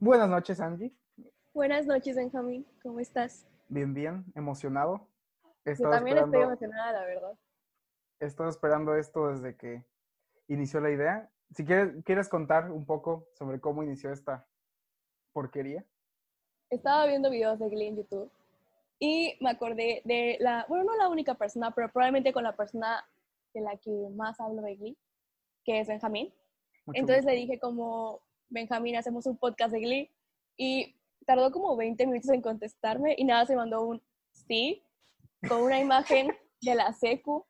Buenas noches, Angie. Buenas noches, Benjamín. ¿Cómo estás? Bien, bien, emocionado. He Yo también estoy emocionada, la verdad. he estado esperando esto desde que inició la idea. Si quieres, quieres contar un poco sobre cómo inició esta porquería. Estaba viendo videos de Glee en YouTube y me acordé de la, bueno, no la única persona, pero probablemente con la persona de la que más hablo de Glee, que es Benjamín. Mucho Entonces le dije como, Benjamín, hacemos un podcast de Glee y tardó como 20 minutos en contestarme y nada, se mandó un sí con una imagen de la secu,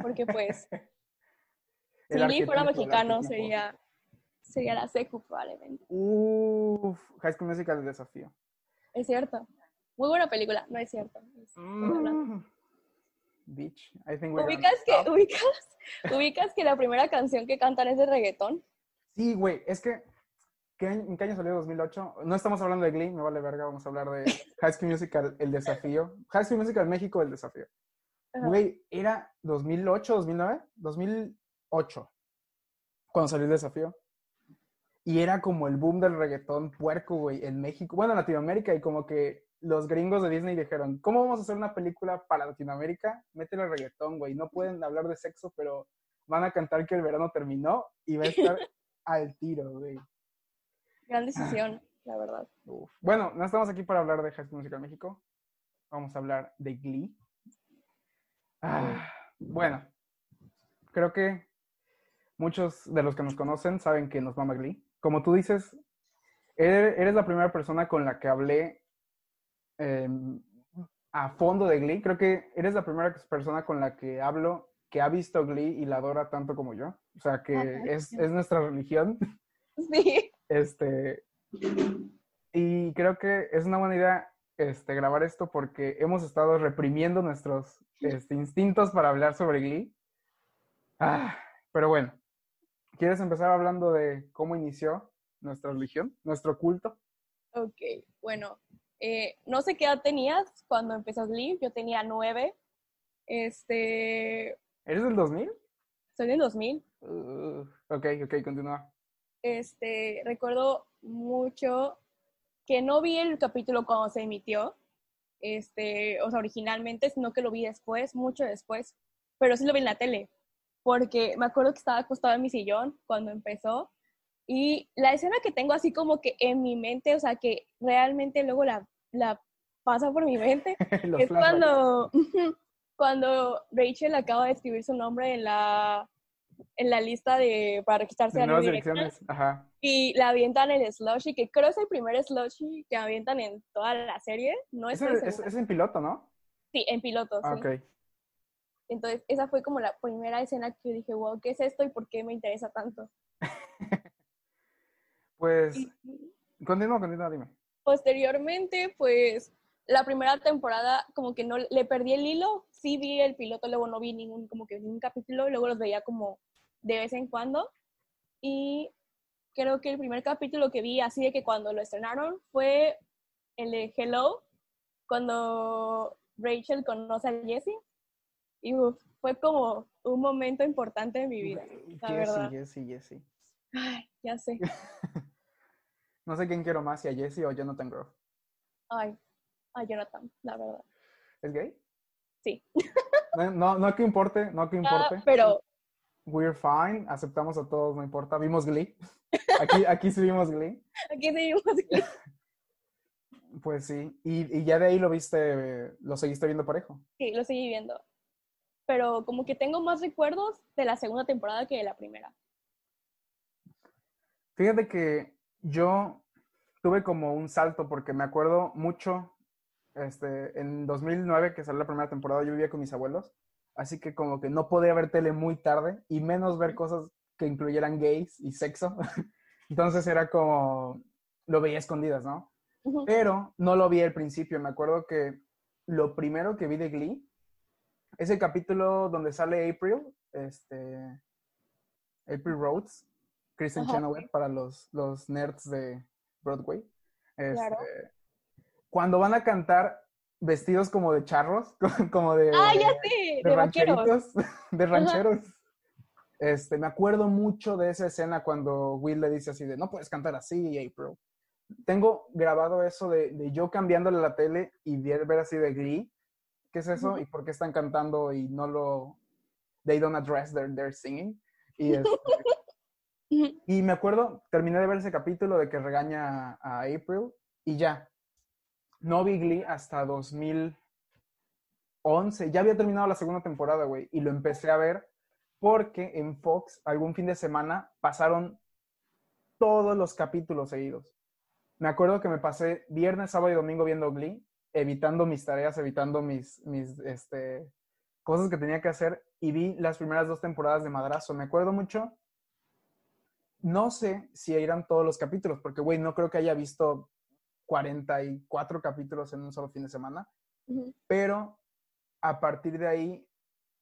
porque pues si Glee fuera mexicano sería, sería la secu probablemente. Uf, High School Musical el desafío. Es cierto. Muy buena película, no es cierto. Es- Mm. Bitch, I think we're ¿Ubicas que, ubicas, ubicas que la primera canción que cantan es de reggaetón? Sí, güey, es que. ¿Qué ¿En qué año salió 2008? No estamos hablando de Glee, me vale verga, vamos a hablar de High School Musical, el desafío. High School Musical México, el desafío. Güey, era 2008, 2009, 2008, cuando salió el desafío. Y era como el boom del reggaetón puerco, güey, en México, bueno, en Latinoamérica, y como que los gringos de Disney dijeron, ¿cómo vamos a hacer una película para Latinoamérica? Métele reggaetón, güey, no pueden hablar de sexo, pero van a cantar que el verano terminó y va a estar al tiro, güey. Gran decisión, la verdad. Uf. Bueno, no estamos aquí para hablar de High School Musical México. Vamos a hablar de Glee. Ah, bueno, creo que muchos de los que nos conocen saben que nos mama Glee. Como tú dices, eres, eres la primera persona con la que hablé eh, a fondo de Glee. Creo que eres la primera persona con la que hablo que ha visto Glee y la adora tanto como yo. O sea, que Ajá. es, es nuestra religión. Sí. Este, y creo que es una buena idea este, grabar esto porque hemos estado reprimiendo nuestros este, instintos para hablar sobre Glee. Ah, pero bueno, ¿quieres empezar hablando de cómo inició nuestra religión, nuestro culto? Ok, bueno. eh, no sé qué edad tenías cuando empezó Glee. Yo tenía nueve. Este, ¿Eres del 2000? soy del 2000. Uh, ok, ok, continúa. Este, recuerdo mucho que no vi el capítulo cuando se emitió, este, o sea, originalmente, sino que lo vi después, mucho después, pero sí lo vi en la tele, porque me acuerdo que estaba acostado en mi sillón cuando empezó, y la escena que tengo así como que en mi mente, o sea, que realmente luego la, la pasa por mi mente, es cuando, cuando Rachel acaba de escribir su nombre en la, en la lista de, para registrarse a nuevas direcciones. Ajá. Y la avientan en el slushy, que creo es el primer slushy que avientan en toda la serie. No Es, es, en piloto, ¿no? Sí, en piloto, Ah, sí. Entonces, esa fue como la primera escena que yo dije, wow, ¿qué es esto y por qué me interesa tanto? Pues, continúa, continúa, dime. posteriormente, pues, la primera temporada como que no le perdí el hilo. Sí vi el piloto, luego no vi ningún, como que ningún capítulo, luego los veía como de vez en cuando. Y creo que el primer capítulo que vi así de que cuando lo estrenaron fue el de Hello, cuando Rachel conoce a Jesse. Y uf, fue como un momento importante de mi vida, la verdad. Jessie, Jessie, Jessie. Ay, ya sé. No sé quién quiero más, si a Jessie o Jonathan Groff. Ay, a Jonathan, la verdad. ¿Es gay? Sí. No, no, no que importe, no que Ah, importe. pero We're fine, aceptamos a todos, no importa. Vimos Glee. Aquí, aquí sí vimos Glee. aquí seguimos. Pues sí. Y, y ya de ahí lo viste, lo seguiste viendo parejo. Sí, lo seguí viendo. Pero como que tengo más recuerdos de la segunda temporada que de la primera. Fíjate que yo tuve como un salto porque me acuerdo mucho, este, en 2009 que salió la primera temporada, yo vivía con mis abuelos, así que como que no podía ver tele muy tarde y menos ver cosas que incluyeran gays y sexo. Entonces era como, lo veía escondidas, ¿no? Pero no lo vi al principio, me acuerdo que lo primero que vi de Glee es el capítulo donde sale April, este, April Rhodes, Kristen. Chenoweth para los, los nerds de Broadway. Claro. Cuando van a cantar vestidos como de charros, como de, Ah, ya sé, de de rancheritos, de rancheros. Este, me acuerdo mucho de esa escena cuando Will le dice así de, no puedes cantar así, April. tengo grabado eso de, de yo cambiándole la tele y ver, ver así de Glee. ¿Qué es eso? Ujú. ¿Y por qué están cantando y no lo... They don't address their, their singing. Y, este, y me acuerdo, terminé de ver ese capítulo de que regaña a April y ya. No vi Glee hasta 2011. Ya había terminado la segunda temporada, güey. Y lo empecé a ver porque en Fox algún fin de semana pasaron todos los capítulos seguidos. Me acuerdo que me pasé viernes, sábado y domingo viendo Glee, evitando mis tareas, evitando mis, mis este, cosas que tenía que hacer y vi las primeras dos temporadas de Madrazo. Me acuerdo mucho. No sé si eran todos los capítulos, porque, güey, no creo que haya visto 44 capítulos en un solo fin de semana, pero a partir de ahí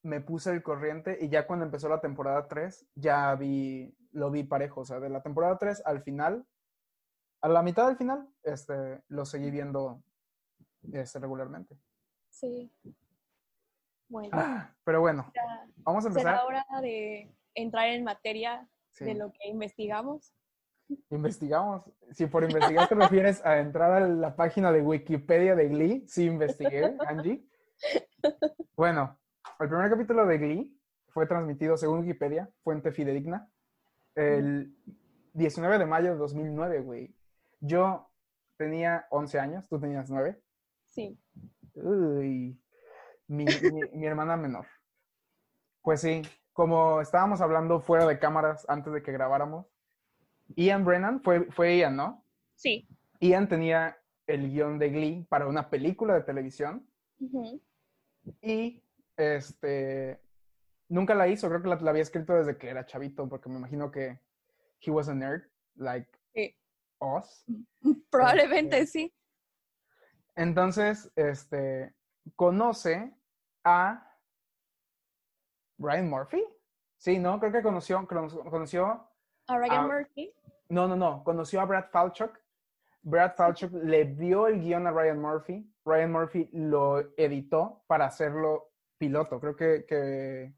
me puse el corriente y ya cuando empezó la temporada 3, ya vi, lo vi parejo, o sea, de la temporada 3 al final, a la mitad del final, este, lo seguí viendo este, regularmente. Sí. Bueno, Ah, pero bueno, vamos a empezar. será hora de entrar en materia Sí, de lo que investigamos. Investigamos. Si por investigar te refieres a entrar a la página de Wikipedia de Glee, sí investigué, Angie. Bueno, el primer capítulo de Glee fue transmitido, según Wikipedia, fuente fidedigna, el 19 de mayo de 2009, güey. Yo tenía 11 años, tú tenías 9. Sí. Uy, mi, mi- mi hermana menor. Pues sí, como estábamos hablando fuera de cámaras antes de que grabáramos, Ian Brennan, fue, fue Ian, ¿no? Sí. Ian tenía el guion de Glee para una película de televisión y este nunca la hizo, creo que la, la había escrito desde que era chavito, porque me imagino que he was a nerd, like Sí. us. Probablemente sí. Entonces, este, conoce a Ryan Murphy. Sí, ¿no? Creo que conoció, cono- conoció, A Ryan Ah. Murphy. no, no, no, conoció a Brad Falchuk. Brad Falchuk le dio el guion a Ryan Murphy. Ryan Murphy lo editó para hacerlo piloto. Creo que, que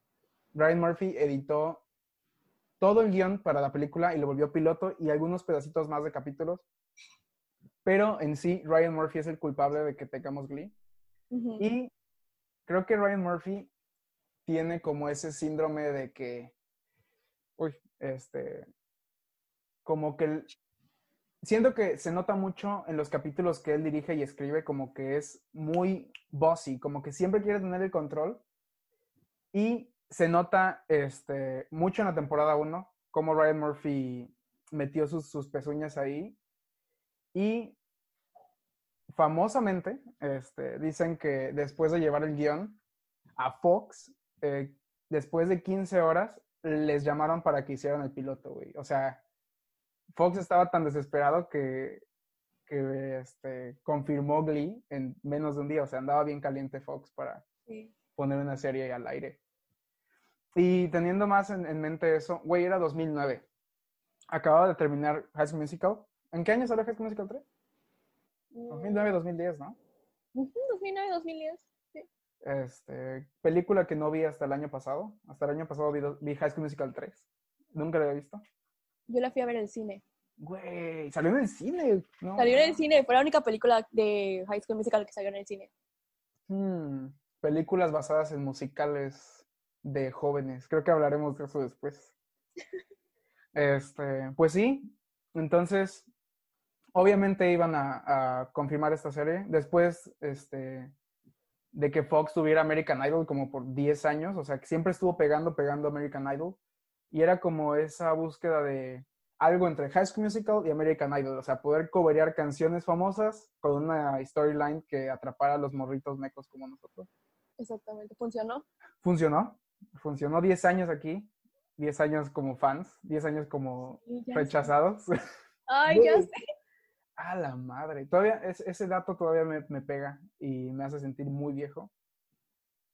Ryan Murphy editó todo el guion para la película y lo volvió piloto y algunos pedacitos más de capítulos. Pero en sí, Ryan Murphy es el culpable de que tengamos Glee. Y creo que Ryan Murphy tiene como ese síndrome de que, uy, este, como que el- siento que se nota mucho en los capítulos que él dirige y escribe, como que es muy bossy, como que siempre quiere tener el control. Y se nota este, mucho en la temporada 1, como Ryan Murphy metió sus, sus pezuñas ahí. Y famosamente, este, dicen que después de llevar el guion a Fox, eh, después de 15 horas, les llamaron para que hicieran el piloto, güey. O sea, Fox estaba tan desesperado que, que este, confirmó Glee en menos de un día. O sea, andaba bien caliente Fox para Sí. poner una serie al aire. Y teniendo más en, en mente eso, güey, era 2009. Acababa de terminar High School Musical. ¿En qué año salió High School Musical 3? 2009, 2010, ¿no? Ujú, 2009, 2010. Este, película que no vi hasta el año pasado. Hasta el año pasado vi, High School Musical 3. Nunca la había visto. Yo la fui a ver en el cine. Güey, salió en el cine. No, Salió en el cine, fue la única película de High School Musical que salió en el cine. Hmm, películas basadas en musicales de jóvenes. Creo que hablaremos de eso después. Este, pues sí. Entonces, obviamente iban a, a confirmar esta serie. Después, este, de que Fox tuviera American Idol como por 10 años, o sea, que siempre estuvo pegando, pegando American Idol. Y era como esa búsqueda de algo entre High School Musical y American Idol, o sea, poder coberear canciones famosas con una storyline que atrapara a los morritos mecos como nosotros. Exactamente, funcionó. Funcionó, funcionó 10 años aquí, 10 años como fans, 10 años como sé. rechazados. Ay, ya sé. A la madre, todavía es- ese dato todavía me, me pega y me hace sentir muy viejo.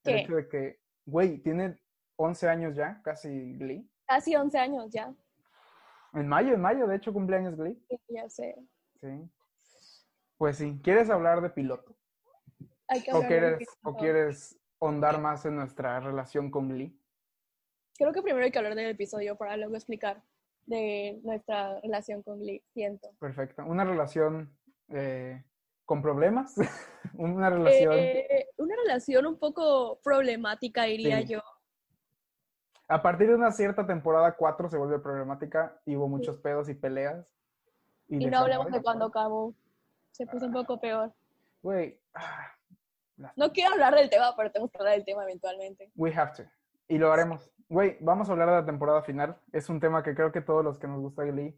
El hecho de que, güey, tiene 11 años ya, casi Glee. Casi 11 años ya. En mayo, en mayo, de hecho, cumpleaños Glee. Sí, Ya sé. Sí. Pues sí, ¿quieres hablar de piloto? Hay que ¿O de quieres, o quieres ahondar más en nuestra relación con Glee? Creo que primero hay que hablar del episodio para luego explicar de nuestra relación con Glee, siento. Perfecto. Una relación eh, con problemas, una relación... Eh, una relación un poco problemática, diría Sí. yo. A partir de una cierta temporada 4 se vuelve problemática y hubo muchos pedos y peleas. Y no hablemos de cuando acabó. Se puso un poco peor. Güey, ah, No quiero hablar del tema, pero tenemos que hablar del tema eventualmente. we have to. Y lo haremos. Güey, vamos a hablar de la temporada final. Es un tema que creo que todos los que nos gusta Glee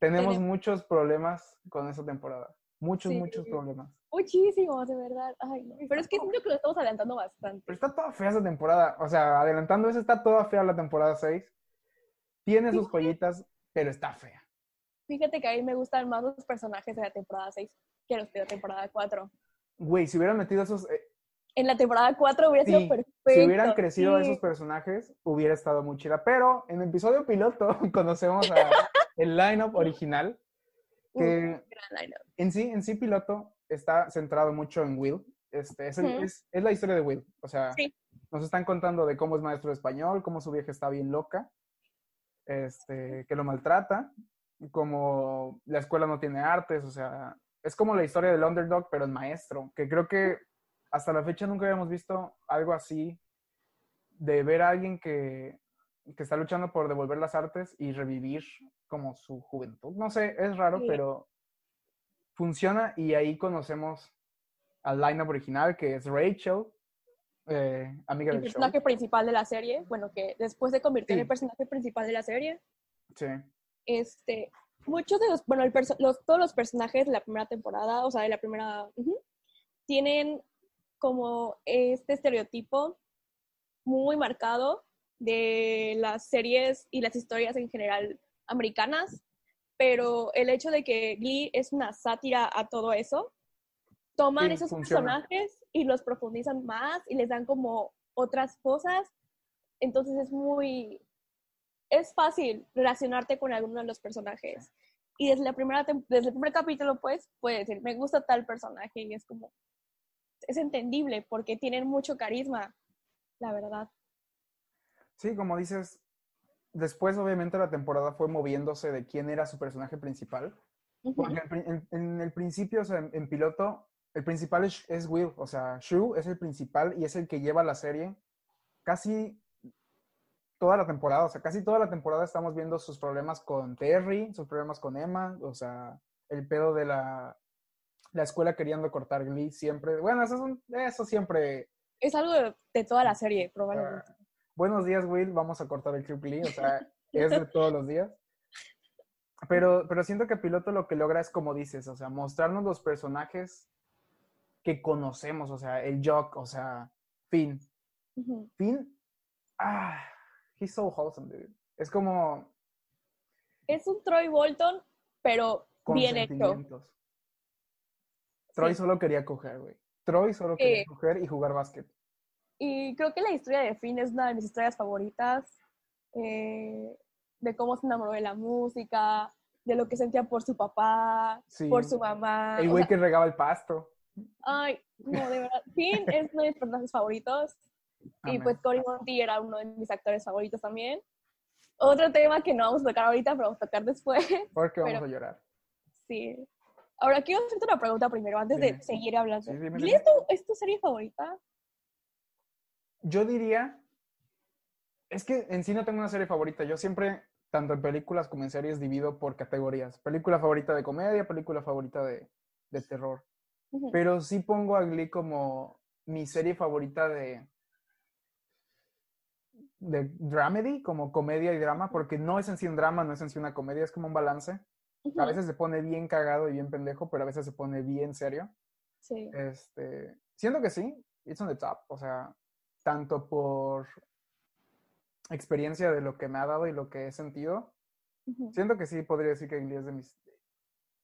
tenemos muchos problemas con esa temporada. Muchos, Sí. muchos problemas. Muchísimos, de verdad. Ay, no. Pero es que siento que lo estamos adelantando bastante. Pero está toda fea esa temporada. O sea, adelantando eso, está toda fea la temporada 6. Tiene sus joyitas, pero está fea. Fíjate que a mí me gustan más los personajes de la temporada 6 que los de la temporada 4. Güey, si hubieran metido esos. En la temporada 4 hubiera Sí, sido perfecto. si hubieran crecido sí. esos personajes, hubiera estado muy chida. Pero en el episodio piloto conocemos a el lineup original. Que- gran lineup. En sí, en sí, piloto está centrado mucho en Will. Este, es, el- es, es la historia de Will. O sea, Sí. nos están contando de cómo es maestro de español, cómo su vieja está bien loca, este, que lo maltrata, como la escuela no tiene artes, o sea, es como la historia del underdog, pero el maestro, que creo que hasta la fecha nunca habíamos visto algo así, de ver a alguien que, que está luchando por devolver las artes y revivir como su juventud. No sé, es raro, Sí. pero funciona y ahí conocemos al lineup original, que es Rachel, eh, amiga El del show. personaje principal de la serie, bueno, que después se convirtió en Sí. el personaje principal de la serie. Sí. Este, muchos de los, bueno, el los, todos los personajes de la primera temporada, o sea, de la primera, tienen como este estereotipo muy marcado de las series y las historias en general americanas, pero el hecho de que Glee es una sátira a todo eso, toman Sí, esos funciona. personajes y los profundizan más y les dan como otras cosas, entonces es muy, es fácil relacionarte con alguno de los personajes. Y desde, la primera desde el primer capítulo, pues, puedes decir, me gusta tal personaje y es como, es entendible porque tienen mucho carisma, la verdad. Sí, como dices, después obviamente la temporada fue moviéndose de quién era su personaje principal. Porque en, el principio, o sea, en, en piloto, el principal es, es Will, o sea, Shrew es el principal y es el que lleva la serie casi toda la temporada, o sea, casi toda la temporada estamos viendo sus problemas con Terry, sus problemas con Emma, o sea, el pedo de la, la escuela queriendo cortar Glee siempre. Bueno, eso, es un- eso siempre Es algo de, de toda la serie, probablemente. Ah, buenos días, Will, vamos a cortar el Club Lee, o sea, es de todos los días. Pero, pero siento que Piloto lo que logra es como dices, o sea, mostrarnos los personajes que conocemos, o sea, el Jock, o sea, Finn. Ujú. Finn, ah, he's so wholesome, dude. Es como Es un Troy Bolton, pero bien hecho. Troy Sí. solo quería coger, güey. Troy solo quería coger y jugar básquet. Y creo que la historia de Finn es una de mis historias favoritas. eh, de cómo se enamoró de la música, de lo que sentía por su papá, Sí. por su mamá. El güey que regaba el pasto. Ay, no, de verdad. Finn es uno de mis personajes favoritos. Y Amén. pues Cory Monty era uno de mis actores favoritos también. Otro tema que no vamos a tocar ahorita, pero vamos a tocar después. Porque vamos pero- a llorar. Sí. Ahora quiero hacerte una pregunta primero, antes Dime. de seguir hablando. Sí, dime, ¿Glee dime. ¿Es tu, es tu serie favorita? Yo diría, es que en sí no tengo una serie favorita. Yo siempre, tanto en películas como en series, divido por categorías. Película favorita de comedia, película favorita de, de terror. Pero sí pongo a Glee como mi serie favorita de, de dramedy, como comedia y drama, porque no es en sí un drama, no es en sí una comedia, es como un balance. Ujú. A veces se pone bien cagado y bien pendejo, pero a veces se pone bien serio. Sí. Este, siento que sí, it's on the top. O sea, tanto por experiencia de lo que me ha dado y lo que he sentido, Ujú. siento que sí podría decir que Glee es de mis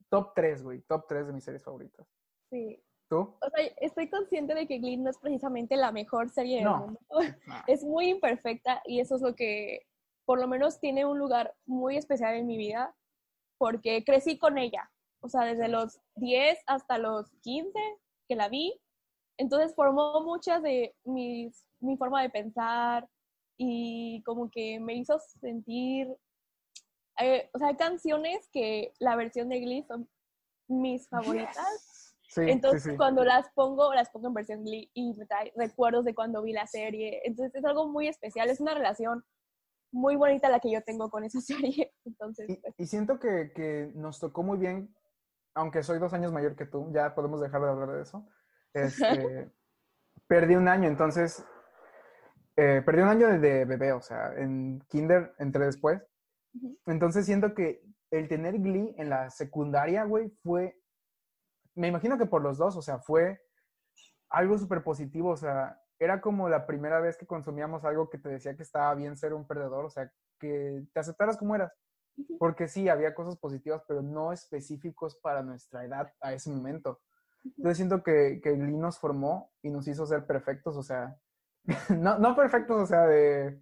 top 3, güey, top 3 de mis series favoritas. Sí. ¿Tú? O sea, estoy consciente de que Glee no es precisamente la mejor serie del No. mundo. Nah. Es muy imperfecta y eso es lo que, por lo menos, tiene un lugar muy especial en mi vida porque crecí con ella. O sea, desde los 10 hasta los 15 que la vi. Entonces formó muchas de mis, mi forma de pensar y como que me hizo sentir eh, o sea, hay canciones que la versión de Glee son mis favoritas. Sí, Entonces, sí, sí. cuando las pongo, las pongo en versión Glee y me trae recuerdos de cuando vi la serie. Entonces, es algo muy especial. Es una relación muy bonita la que yo tengo con esa serie. Entonces, Y, pues, y siento que, que nos tocó muy bien, aunque soy dos años mayor que tú, ya podemos dejar de hablar de eso. Este, perdí un año, entonces, eh, perdí un año de, bebé, o sea, en kinder entré después. Entonces siento que el tener Glee en la secundaria, güey, fue, me imagino que por los dos, o sea, fue algo súper positivo, o sea, era como la primera vez que consumíamos algo que te decía que estaba bien ser un perdedor, o sea, que te aceptaras como eras. Porque sí, había cosas positivas, pero no específicos para nuestra edad a ese momento. Entonces siento que, que Glee nos formó y nos hizo ser perfectos, o sea, no, no perfectos, o sea, de,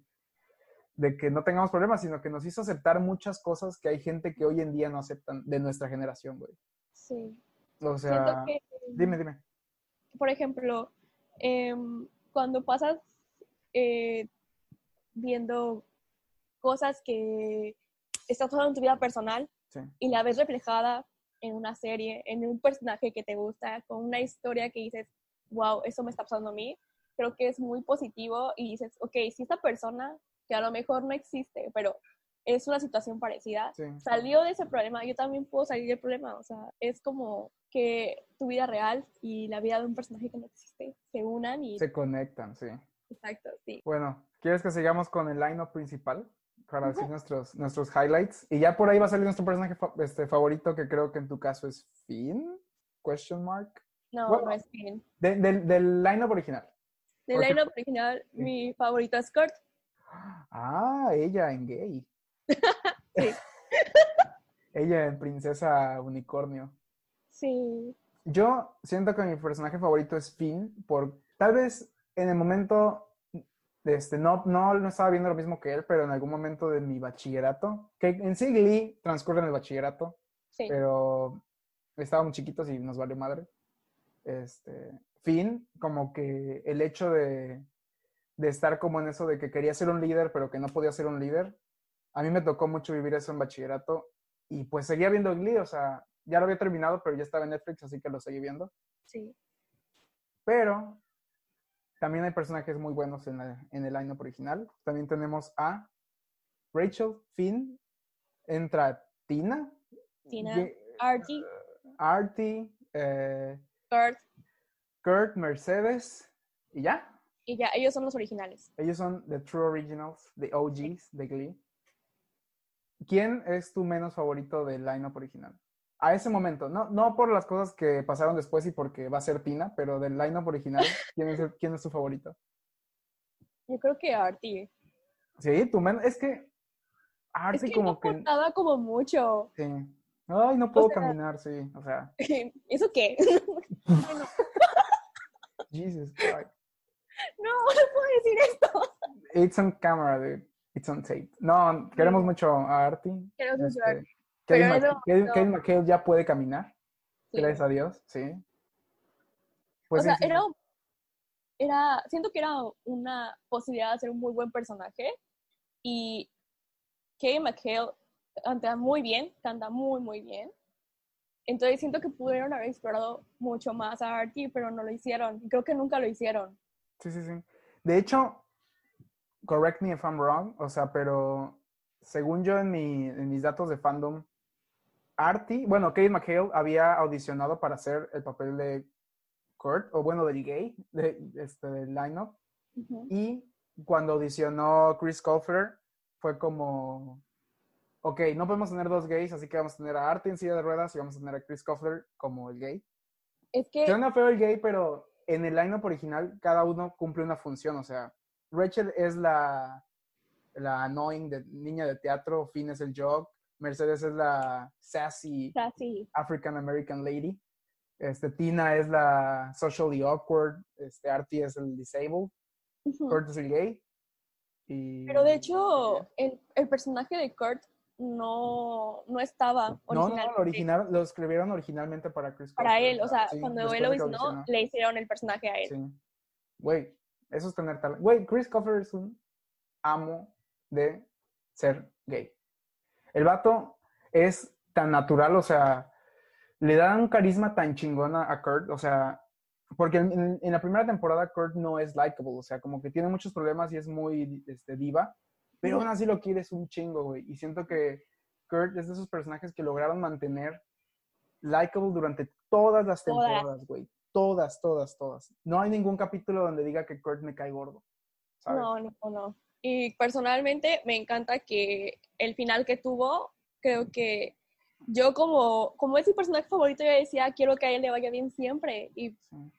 de que no tengamos problemas, sino que nos hizo aceptar muchas cosas que hay gente que hoy en día no aceptan de nuestra generación, güey. sí. O sea, que, dime, dime. por ejemplo, em, cuando pasas eh, viendo cosas que estás pasando en tu vida personal Sí, y la ves reflejada en una serie, en un personaje que te gusta, con una historia que dices, wow, eso me está pasando a mí, creo que es muy positivo y dices, ok, si esta persona, que a lo mejor no existe, pero es una situación parecida, sí. salió de ese problema, yo también puedo salir del problema, o sea, es como que tu vida real y la vida de un personaje que no existe se unan y... Se conectan, sí. Exacto, sí. Bueno, ¿quieres que sigamos con el line principal? Para decir nuestros, nuestros highlights. Y ya por ahí va a salir nuestro personaje fa- este, favorito, que creo que en tu caso es Finn, question mark. No, Bueno. no es. De- del, del line original. Del Porque- line original, Sí. mi favorito es Kurt. Ah, ella en gay. Sí. ella en Princesa Unicornio. Sí, Yo siento que mi personaje favorito es Finn, por tal vez en el momento, este, no, no, no estaba viendo lo mismo que él, pero en algún momento de mi bachillerato, que en sí Glee transcurre en el bachillerato, sí. pero estábamos chiquitos y nos valió madre. Este, Finn, como que el hecho de, de estar como en eso de que quería ser un líder, pero que no podía ser un líder, a mí me tocó mucho vivir eso en bachillerato y pues seguía viendo Glee, o sea, ya lo había terminado, pero ya estaba en Netflix, así que lo seguí viendo. sí. Pero también hay personajes muy buenos en, la- en el line original. También tenemos a Rachel, Finn, entra Tina, Tina, Ye- Artie, Artie, eh, Kurt, Kurt, Mercedes y ya. y ya, ellos son los originales. Ellos son the true originals, the OGs de Glee. ¿Quién es tu menos favorito del lineup original? A ese momento, no, no por las cosas que pasaron después y porque va a ser Tina, pero del lineup original, ¿quién es, el- quién es tu favorito? Yo creo que Artie. Sí, tu menos. Es que Es Artie que como no que. como mucho. Sí. Ay, no puedo sea- caminar, sí. O sea, ¿Eso qué? Jesus Christ. No, no puedo decir esto. It's on camera, dude. It's on tape. No, queremos mucho a Artie. Queremos mucho a Este, Artie. Kevin, McHale ya puede caminar, Sí. gracias a Dios, sí. Pues o sea, sí, era, era, siento que era una posibilidad de hacer un muy buen personaje y Kevin McHale canta muy bien, canta muy, muy bien. Entonces siento que pudieron haber explorado mucho más a Artie, pero no lo hicieron. Creo que nunca lo hicieron. sí, sí, sí. De hecho, correct me if I'm wrong, o sea, pero según yo en, mi, en mis datos de fandom, Artie, bueno, Kevin McHale había audicionado para hacer el papel de Kurt, o bueno, del gay, de, este, del lineup. Y cuando audicionó Chris Colfer, fue como, ok, no podemos tener dos gays, así que vamos a tener a Artie en silla de ruedas y vamos a tener a Chris Colfer como el gay. Es que Suena feo el gay, pero en el lineup original cada uno cumple una función, o sea, Rachel es la, la annoying de, niña de teatro, Finn es el jock, Mercedes es la sassy. African American lady. Este, Tina es la socially awkward, este, Artie es el disabled. Kurt es el gay. Y... Pero de hecho, el, el personaje de Kurt no, no estaba No, no, no, originalmente lo, original, lo escribieron originalmente para Chris para él. O sea, sí, cuando él lo audicionó. le hicieron el personaje a él. Sí. Güey, eso es tener talento. Güey, Chris Colfer es un amo de ser gay. El vato es tan natural, o sea, le da un carisma tan chingona a Kurt, o sea, porque en, en la primera temporada Kurt no es likable, o sea, como que tiene muchos problemas y es muy este, diva, pero aún así lo quieres un chingo, güey. Y siento que Kurt es de esos personajes que lograron mantener likable durante todas las temporadas, güey. Todas, todas, todas. No hay ningún capítulo donde diga que Kurt me cae gordo. ¿sabes? No, no, no. Y personalmente me encanta que el final que tuvo, creo que yo como, como es mi personaje favorito, yo decía, quiero que a él le vaya bien siempre. Y Sí.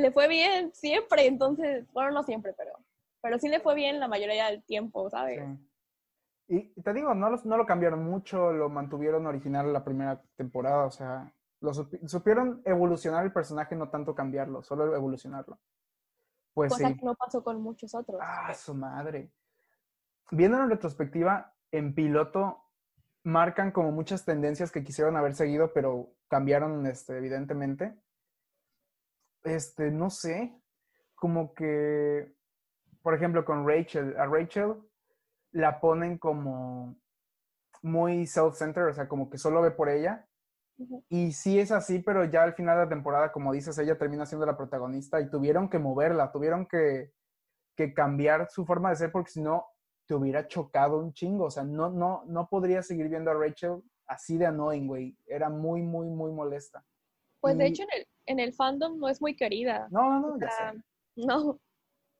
le fue bien siempre, entonces, bueno, no siempre, pero, pero sí le fue bien la mayoría del tiempo, ¿sabes? Sí. Y te digo, no, los- no lo cambiaron mucho, lo mantuvieron original la primera temporada, o sea, lo supi- supieron evolucionar el personaje, no tanto cambiarlo, solo evolucionarlo. Pues Cosa sí. que no pasó con muchos otros. Ah, su madre. Viendo en retrospectiva, en piloto marcan como muchas tendencias que quisieron haber seguido, pero cambiaron, este, evidentemente. Este, no sé, como que, por ejemplo, con Rachel, a Rachel la ponen como muy self-centered, o sea, como que solo ve por ella. Y sí es así, pero ya al final de la temporada, como dices, ella termina siendo la protagonista y tuvieron que moverla, tuvieron que, que cambiar su forma de ser porque si no te hubiera chocado un chingo. O sea, no, no, no podría seguir viendo a Rachel así de annoying, güey. Era muy, muy, muy molesta. Pues de hecho en el, en el fandom no es muy querida. No, no, no, ya sé. no,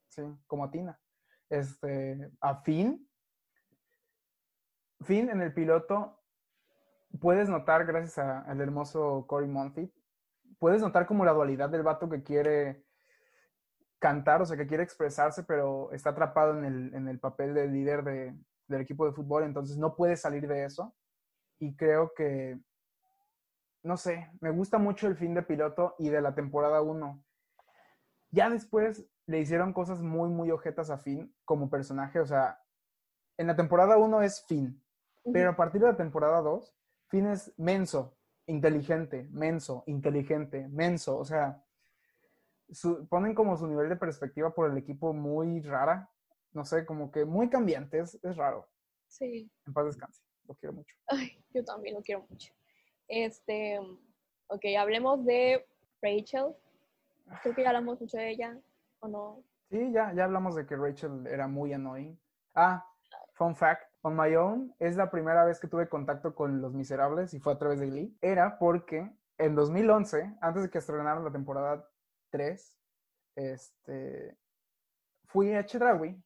Sí, como a Tina. Este, a Finn. Finn en el piloto, puedes notar, gracias a- al hermoso Cory Monteith, puedes notar como la dualidad del vato que quiere cantar, o sea, que quiere expresarse, pero está atrapado en el, en el papel de líder de- del equipo de fútbol, entonces no puede salir de eso. Y creo que, no sé, me gusta mucho el fin de piloto y de la temporada 1. Ya después le hicieron cosas muy, muy ojetas a Finn como personaje, o sea, en la temporada 1 es Finn, pero a partir de la temporada 2, Finn es menso, inteligente, menso, inteligente, menso. O sea, su- ponen como su nivel de perspectiva por el equipo muy rara. No sé, como que muy cambiante, es, es raro. sí. En paz descanse, lo quiero mucho. Ay, yo también lo quiero mucho. Este, ok, hablemos de Rachel. Creo que ya hablamos mucho de ella, ¿o no? Sí, ya, ya hablamos de que Rachel era muy annoying. Ah, fun fact, on my own, es la primera vez que tuve contacto con Los Miserables y fue a través de Glee. Era porque en 2011, antes de que estrenaran la temporada 3, este, fui a Chedraui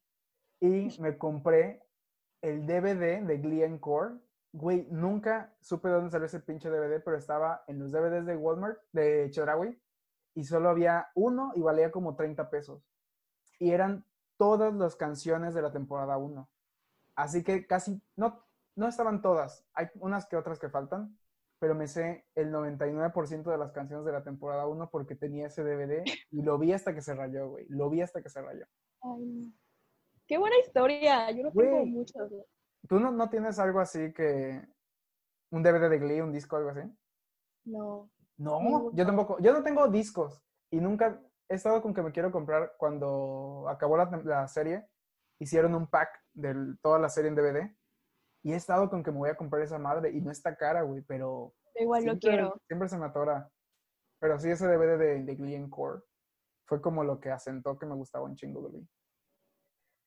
y me compré el DVD de Glee Encore. Güey, nunca supe de dónde salió ese pinche DVD, pero estaba en los DVDs de Walmart, de Chedraui, y solo había uno y valía como 30 pesos. Y eran todas las canciones de la temporada 1. Así que casi, no, no estaban todas. Hay unas que otras que faltan, pero me sé el 99% de las canciones de la temporada 1 porque tenía ese DVD y lo vi hasta que se rayó, güey. Lo vi hasta que se rayó. Ay, no. Qué buena historia. Yo no tengo Güey. güey. ¿Tú no, no tienes algo así que... un DVD de Glee, un disco, algo así? No. No, Ninguno. yo tampoco. Yo no tengo discos y nunca he estado con que me quiero comprar cuando acabó la, la serie. Hicieron un pack de toda la serie en DVD y he estado con que me voy a comprar esa madre y no está cara, güey, pero Igual lo siempre, quiero. siempre se me atora. Pero sí, ese DVD de, de Glee Encore fue como lo que asentó que me gustaba un chingo Glee.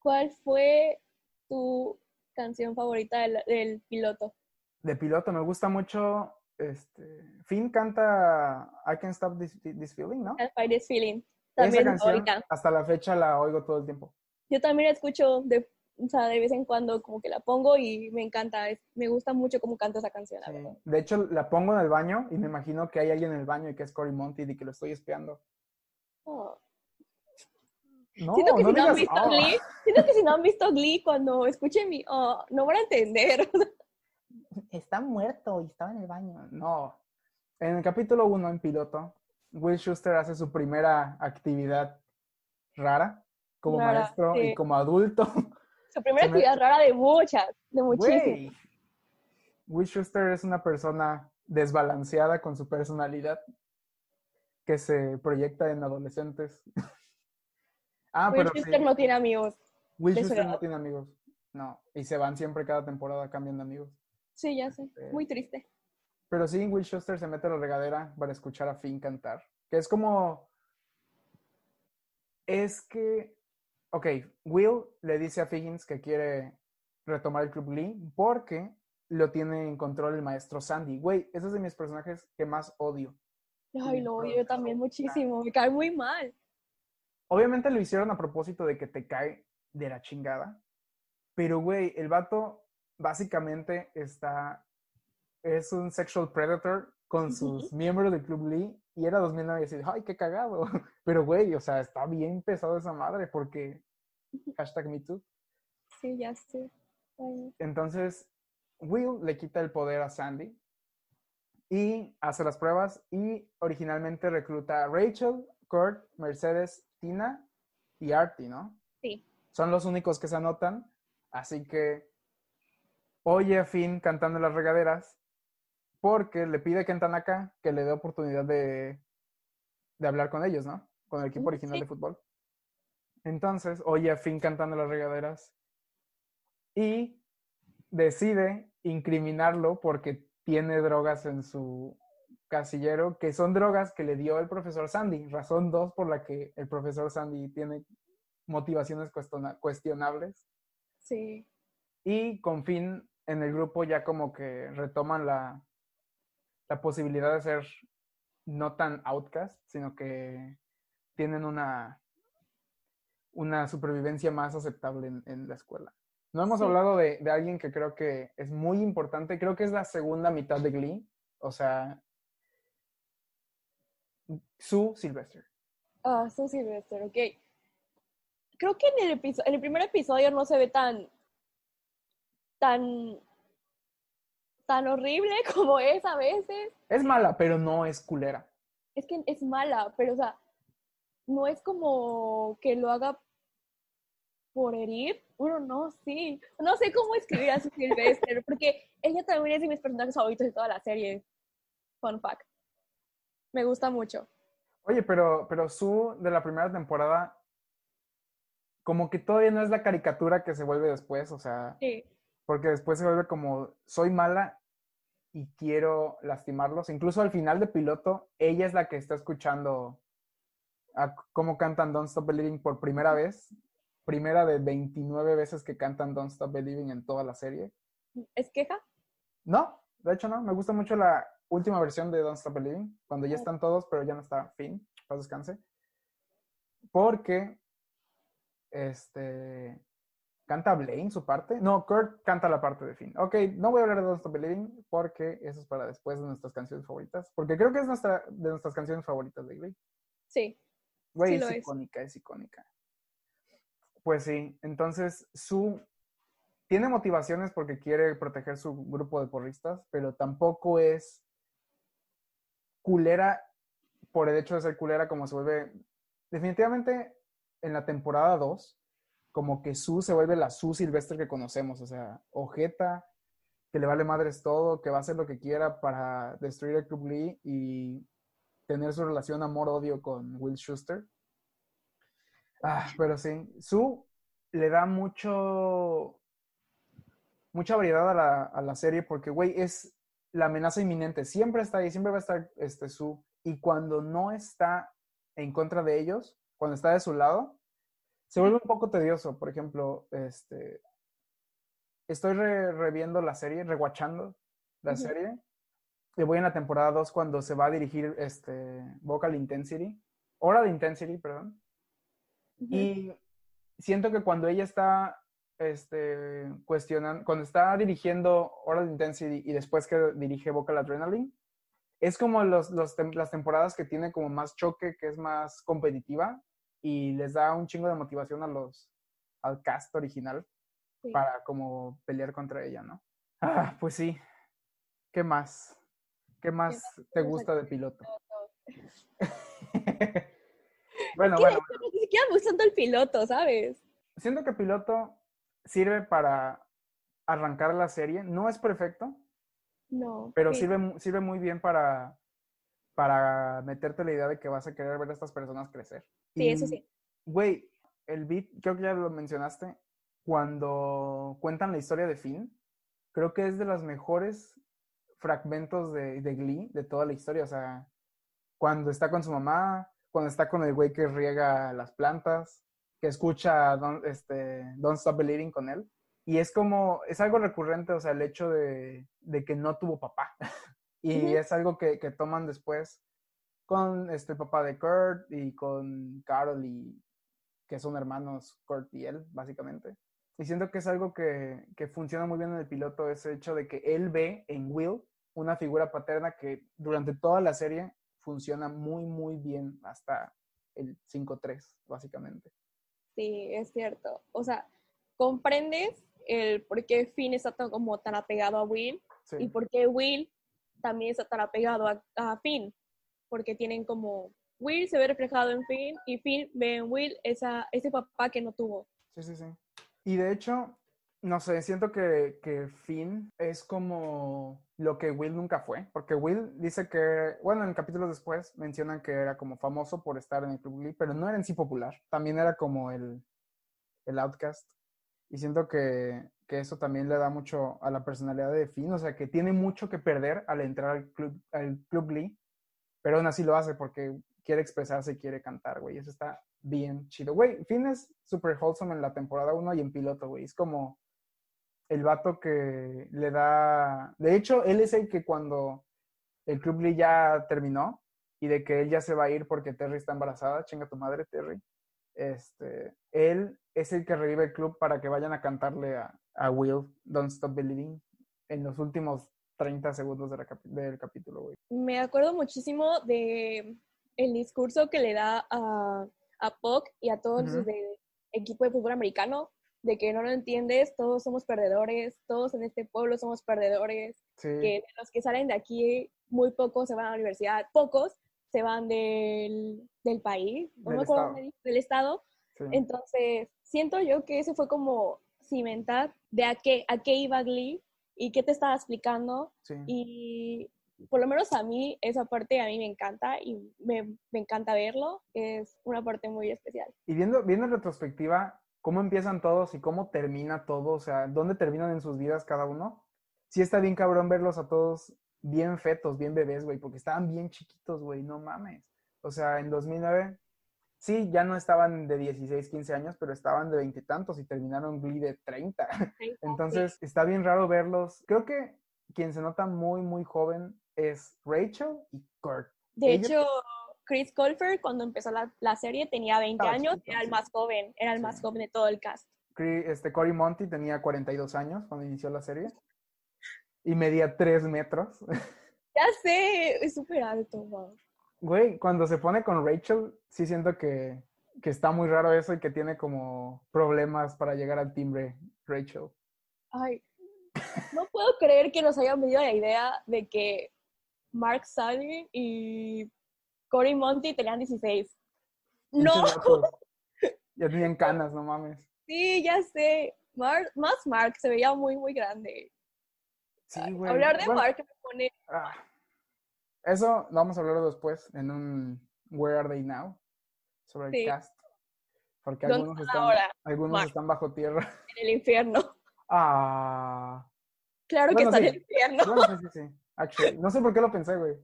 ¿Cuál fue tu canción favorita del, del piloto? De piloto me gusta mucho, este, Finn canta I Can't Stop This, This Feeling, ¿no? Can't Fight This Feeling. Esa También mi canción, hasta la fecha la oigo todo el tiempo. Yo también la escucho de, o sea, de vez en cuando, como que la pongo y me encanta. es- me gusta mucho cómo canta esa canción, Sí. De hecho, la pongo en el baño y me imagino que hay alguien en el baño y que es Cory Monteith y que lo estoy espiando. Oh. No, siento que no si no han visto "Ah". Glee, siento que si no han visto Glee, cuando escuchen mi, oh, no van a entender. Está muerto y estaba en el baño. No. En el capítulo 1, en piloto, Will Schuster hace su primera actividad rara como Rara, maestro y como adulto. Su primera me- actividad rara de muchas, de muchísimas. Schuster es una persona desbalanceada con su personalidad que se proyecta en adolescentes. ah, Will pero Schuster sí. no tiene amigos. Will no tiene amigos. No, y se van siempre cada temporada cambiando amigos. Sí, ya sé. Este, Muy triste. Pero sí, Will Schuster se mete a la regadera para escuchar a Finn cantar. Que es como. Es que. Ok, Will le dice a Figgins que quiere retomar el Club Glee porque lo tiene en control el maestro Sandy. Güey, ese es de mis personajes que más odio. Ay, lo odio yo también muchísimo. Me cae muy mal. Obviamente lo hicieron a propósito de que te cae de la chingada. Pero, güey, el vato básicamente está. Es un sexual predator con sus miembros del Club Lee. Y era 2009 y así, ay, qué cagado. Pero, güey, o sea, está bien pesado esa madre porque. Hashtag MeToo. Sí, ya sé. Ay, Entonces, Will le quita el poder a Sandy y hace las pruebas y originalmente recluta a Rachel, Kurt, Mercedes, Tina y Artie, ¿no? Sí. Son los únicos que se anotan, así que oye a Finn cantando en las regaderas porque le pide a Ken Tanaka que le dé oportunidad de, de hablar con ellos, ¿no? Con el equipo original sí. de fútbol. Entonces, oye a Finn cantando las regaderas y decide incriminarlo porque tiene drogas en su casillero, que son drogas que le dio el profesor Sandy, razón dos por la que el profesor Sandy tiene motivaciones cuestiona- cuestionables. Sí. Y con fin en el grupo ya como que retoman la, la posibilidad de ser no tan outcast, sino que tienen una, una supervivencia más aceptable en, en la escuela. No hemos Sí. hablado de, de alguien que creo que es muy importante, creo que es la segunda mitad de Glee, o sea, Sue Sylvester. Ah, Sue Sylvester, ok. Creo que en el, en el primer episodio no se ve tan, tan, tan horrible como es a veces. Es mala, pero no es culera. Es que es mala, pero o sea, no es como que lo haga por herir. Bueno, no, sí. No sé cómo escribir a Sue Sylvester, porque ella también es de mis personajes favoritos de toda la serie. Fun fact. Me gusta mucho. Oye, pero, pero Sue de la primera temporada, como que todavía no es la caricatura que se vuelve después, o sea, Sí. Porque después se vuelve como, soy mala y quiero lastimarlos. Incluso al final de piloto, ella es la que está escuchando a cómo cantan Don't Stop Believing por primera vez. Primera de 29 veces que cantan Don't Stop Believing en toda la serie. ¿Es queja? No, de hecho no. Me gusta mucho la última versión de Don't Stop Believing, cuando ya Ah. están todos, pero ya no está Finn. Paz descanse. Porque este canta Blaine su parte. No, Kurt canta la parte de Finn. Ok, no voy a hablar de Don't Stop Believing porque eso es para después de nuestras canciones favoritas. Porque creo que es nuestra, de nuestras canciones favoritas de Glee. Sí. Güey, Sí es es. icónica, es icónica. Pues sí, entonces su tiene motivaciones porque quiere proteger su grupo de porristas, pero tampoco es culera por el hecho de ser culera como se vuelve definitivamente en la temporada 2 como que Sue se vuelve la Sue Silvestre que conocemos, o sea, ojeta, que le vale madres todo, que va a hacer lo que quiera para destruir el Club Lee y tener su relación amor-odio con Will Schuster. Ah, pero sí, Sue le da mucho, mucha variedad a la, a la serie porque, güey, es la amenaza inminente. Siempre está ahí, siempre va a estar este, Sue. Y cuando no está en contra de ellos, cuando está de su lado, se vuelve un poco tedioso. Por ejemplo, este, estoy re- reviendo la serie, rewatchando la serie. Y voy en la temporada 2 cuando se va a dirigir este, Vocal Intensity, Oral Intensity, perdón. Y siento que cuando ella está este, cuestionando, cuando está dirigiendo Oral Intensity y después que dirige Vocal Adrenaline, es como los, los tem- las temporadas que tiene como más choque, que es más competitiva y les da un chingo de motivación a los, al cast original Sí. para como pelear contra ella, ¿no? Ah, pues sí. ¿Qué más? ¿Qué más te gusta de piloto? bueno, bueno. ni siquiera tanto el piloto, ¿sabes? siento que piloto sirve para arrancar la serie. No es perfecto, No. pero sí. sirve, sirve muy bien para, para meterte la idea de que vas a querer ver a estas personas crecer. Sí, eso Y, sí. Güey, el beat, creo que ya lo mencionaste, cuando cuentan la historia de Finn, creo que es de los mejores fragmentos de, de Glee de toda la historia. O sea, cuando está con su mamá, cuando está con el güey que riega las plantas, que escucha Don't, este, Don't Stop Believing con él. Y es como, es algo recurrente, o sea, el hecho de, de que no tuvo papá. y es algo que, que toman después con este papá de Kurt y con Carol y que son hermanos Kurt y él, básicamente. Y siento que es algo que, que funciona muy bien en el piloto, ese hecho de que él ve en Will una figura paterna que durante toda la serie funciona muy, muy bien hasta el 5-3, básicamente. Sí, es cierto. O sea, comprendes el por qué Finn está tan, como tan apegado a Will Sí. y por qué Will también está tan apegado a, a Finn. Porque tienen como, Will se ve reflejado en Finn y Finn ve en Will esa, ese papá que no tuvo. Sí, sí, sí. Y de hecho, no sé, siento que, que Finn es como lo que Will nunca fue, porque Will dice que, bueno, en capítulos después mencionan que era como famoso por estar en el Club Glee, pero no era en sí popular, también era como el, el outcast. Y siento que, que eso también le da mucho a la personalidad de Finn, o sea, que tiene mucho que perder al entrar al Club, al club Glee, pero aún así lo hace porque quiere expresarse y quiere cantar, güey. Eso está bien chido. Güey, Finn es super wholesome en la temporada 1 y en piloto, güey. Es como el vato que le da... De hecho, él es el que cuando el Club Lee ya terminó y de que él ya se va a ir porque Terry está embarazada, chinga tu madre, Terry. Este, él es el que revive el club para que vayan a cantarle a, a Will Don't Stop Believing en los últimos 30 segundos de la capi- del capítulo, güey. Me acuerdo muchísimo de el discurso que le da a, a Puck y a todos Ujú. los del equipo de fútbol americano, de que no lo entiendes, todos somos perdedores, todos en este pueblo somos perdedores, Sí, que de los que salen de aquí, muy pocos se van a la universidad, pocos se van del, del país, Del estado. dónde dice, del estado. sí. Entonces, siento yo que ese fue como cimentar de a qué, a qué iba Glee y qué te estaba explicando sí. y por lo menos a mí esa parte a mí me encanta y me, me encanta verlo, es una parte muy especial. Y viendo, viendo en retrospectiva cómo empiezan todos y cómo termina todo, o sea, dónde terminan en sus vidas cada uno, sí está bien cabrón verlos a todos bien fetos, bien bebés, güey, porque estaban bien chiquitos, güey, no mames. O sea, en 2009, sí, ya no estaban de 16, 15 años, pero estaban de veintitantos y, terminaron Glee de 30. Entonces, está bien raro verlos. Creo que quien se nota muy, muy joven es Rachel y Kurt. De ellos- hecho, Chris Colfer cuando empezó la, la serie tenía 20 Estaba años, chiquito, era el sí. más joven, era el más joven de todo el cast. Este, Cory Monty tenía 42 años cuando inició la serie y medía 3 metros. Ya sé, es súper alto, wow. Güey, cuando se pone con Rachel, sí siento que, que está muy raro eso y que tiene como problemas para llegar al timbre Rachel. Ay, no puedo creer que nos hayan venido la idea de que Mark Sully y Cory Monty tenían 16. No. Ya tenían canas, no mames. sí, ya sé. Mark, más Mark se veía muy, muy grande. Sí, güey. Hablar de Bueno, Mark me pone ah, eso vamos a hablar después en un Where Are They Now sobre el cast. Porque ¿Dónde algunos están ahora, algunos Mark? están bajo tierra. en el infierno. Ah. Claro Bueno, que está sí. en el infierno. Bueno, sí, sí, sí. Actually, no sé por qué lo pensé, güey.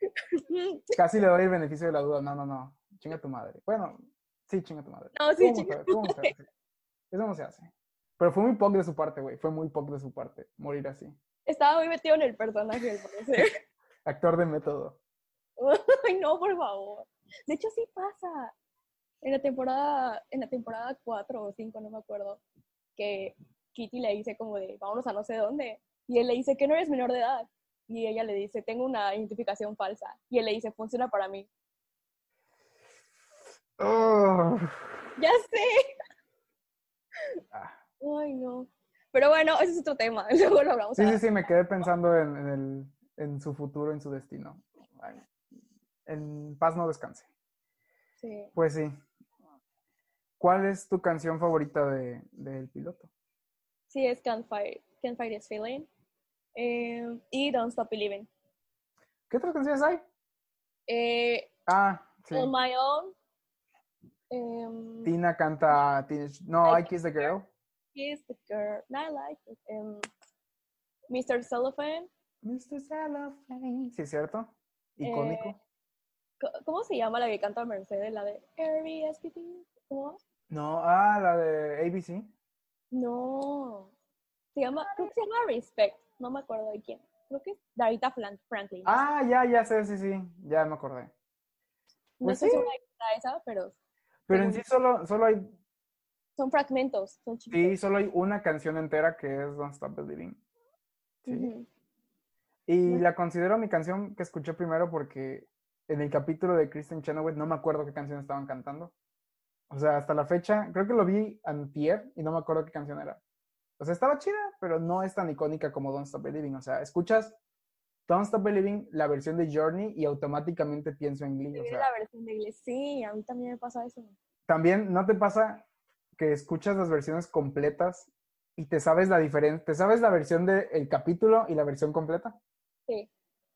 Casi le doy el beneficio de la duda. No, no, no. Chinga tu madre. Bueno, sí, chinga tu madre. No, sí, ¿Cómo chinga tu hace? Eso no se hace. Pero fue muy poco de su parte, güey. Fue muy poco de su parte morir así. Estaba muy metido en el personaje, al parecer. Actor de método. Ay, no, por favor. De hecho, sí pasa. En la temporada, en la temporada 4 o 5, no me acuerdo, que Kitty le dice como de, vámonos a no sé dónde. Y él le dice que no eres menor de edad. Y ella le dice, tengo una identificación falsa. Y él le dice, funciona para mí. Oh. Ya sé. Ah. Ay, no. Pero bueno, ese es otro tema. Luego lo hablamos. Sí, sí, sí, me quedé pensando en, en el, en su futuro, en su destino. En paz no descanse. Sí. Pues sí. ¿Cuál es tu canción favorita de- del piloto? Sí, es Can't Fight, Can't Fight This Feeling. Eh, y Don't Stop Believing. ¿Qué otras canciones hay? Eh, Ah, sí. On My Own. em, Tina canta Teenage- No, I I Kiss the Girl. Kiss the Girl. I like Mr. Cellophane. Mr. Cellophane. Sí, ¿cierto? Icónico. Eh, Co- ¿Cómo se llama la que canta Mercedes? La de. ¿Cómo? No, ah, la de ABC. No. Se llama, creo que se llama Respect. No me acuerdo de quién. Creo que es Darita Franklin. Ah, ya, ya sé, sí, sí, ya me acordé. no pues estoy sí. quién era esa, pero Pero en sí solo, solo hay, son fragmentos. Son sí, solo hay una canción entera que es Don't Stop Believing. Sí. Y la considero mi canción que escuché primero porque en el capítulo de Kristen Chenoweth no me acuerdo qué canción estaban cantando. O sea, hasta la fecha, creo que lo vi antier y no me acuerdo qué canción era. O sea, estaba chida, pero no es tan icónica como Don't Stop Believing. O sea, escuchas Don't Stop Believing, la versión de Journey, y automáticamente pienso en Glee. O sea, la versión de inglés. Sí, a mí también me pasa eso. también, ¿no te pasa que escuchas las versiones completas y te sabes la diferencia? ¿Te sabes la versión del capítulo y la versión completa? Sí.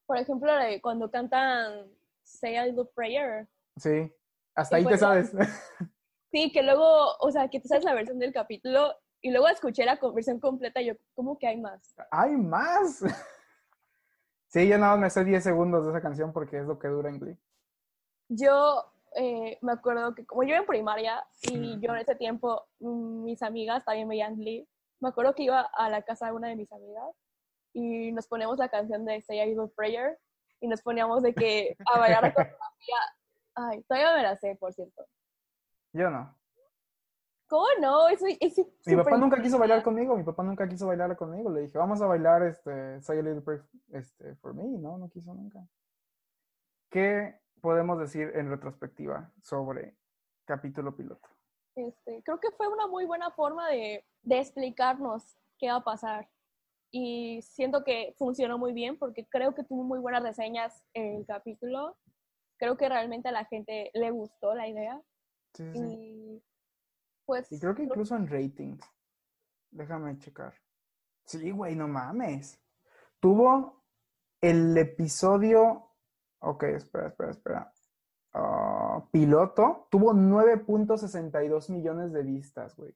Por ejemplo, de cuando cantan Say I Do Prayer. Sí. Hasta ahí te pues, sabes. Sí, que luego, o sea, que te sabes la versión del capítulo y luego escuché la versión completa y yo, ¿cómo que hay más? ¡Hay más! Sí, yo nada más me sé 10 segundos de esa canción porque es lo que dura en Glee. Yo eh, me acuerdo que como yo en primaria y yo en ese tiempo, mm, mis amigas también veían Glee, me acuerdo que iba a la casa de una de mis amigas y nos ponemos la canción de Say I Do Prayer y nos poníamos de que a bailar la coreografía. Ay, todavía me la sé, por cierto. Yo no. ¿Cómo no? Es Mi papá nunca quiso bailar conmigo, mi papá nunca quiso bailar conmigo. Le dije, vamos a bailar este, Say a Little Prayer este, for Me. No, no quiso nunca. ¿Qué podemos decir en retrospectiva sobre capítulo piloto? Este, creo que fue una muy buena forma de, de explicarnos qué va a pasar. Y siento que funcionó muy bien porque creo que tuvo muy buenas reseñas el capítulo. Creo que realmente a la gente le gustó la idea. Sí, sí, sí. Y pues Y creo que incluso en ratings. Déjame checar. Sí, güey, no mames. Tuvo el episodio. Ok, espera, espera, espera. Ah, piloto. Tuvo 9.62 millones de vistas, güey.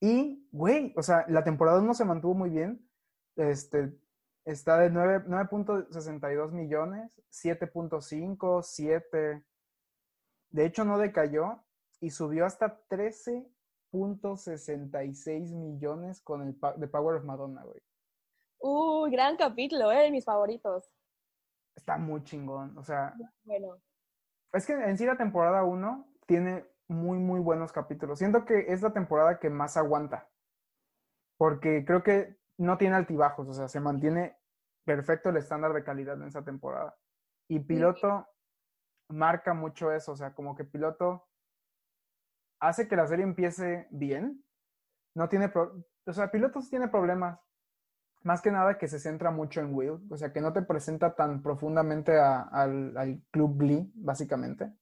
Y, güey, o sea, la temporada no se mantuvo muy bien. Este, está de 9 9.62 millones, 7.5, 7. De hecho, no decayó y subió hasta 13.66 millones con el The Power of Madonna, güey. Uy, gran capítulo, eh, mis favoritos. Está muy chingón. O sea, Bueno, es que en sí la temporada 1 tiene muy, muy buenos capítulos. Siento que es la temporada que más aguanta. Porque creo que no tiene altibajos. O sea, se mantiene perfecto el estándar de calidad en esa temporada. Y piloto marca mucho eso. O sea, como que piloto hace que la serie empiece bien. No tiene, pro- o sea, piloto sí tiene problemas. Más que nada que se centra mucho en Will, o sea, que no te presenta tan profundamente a- al, al Club Glee, básicamente.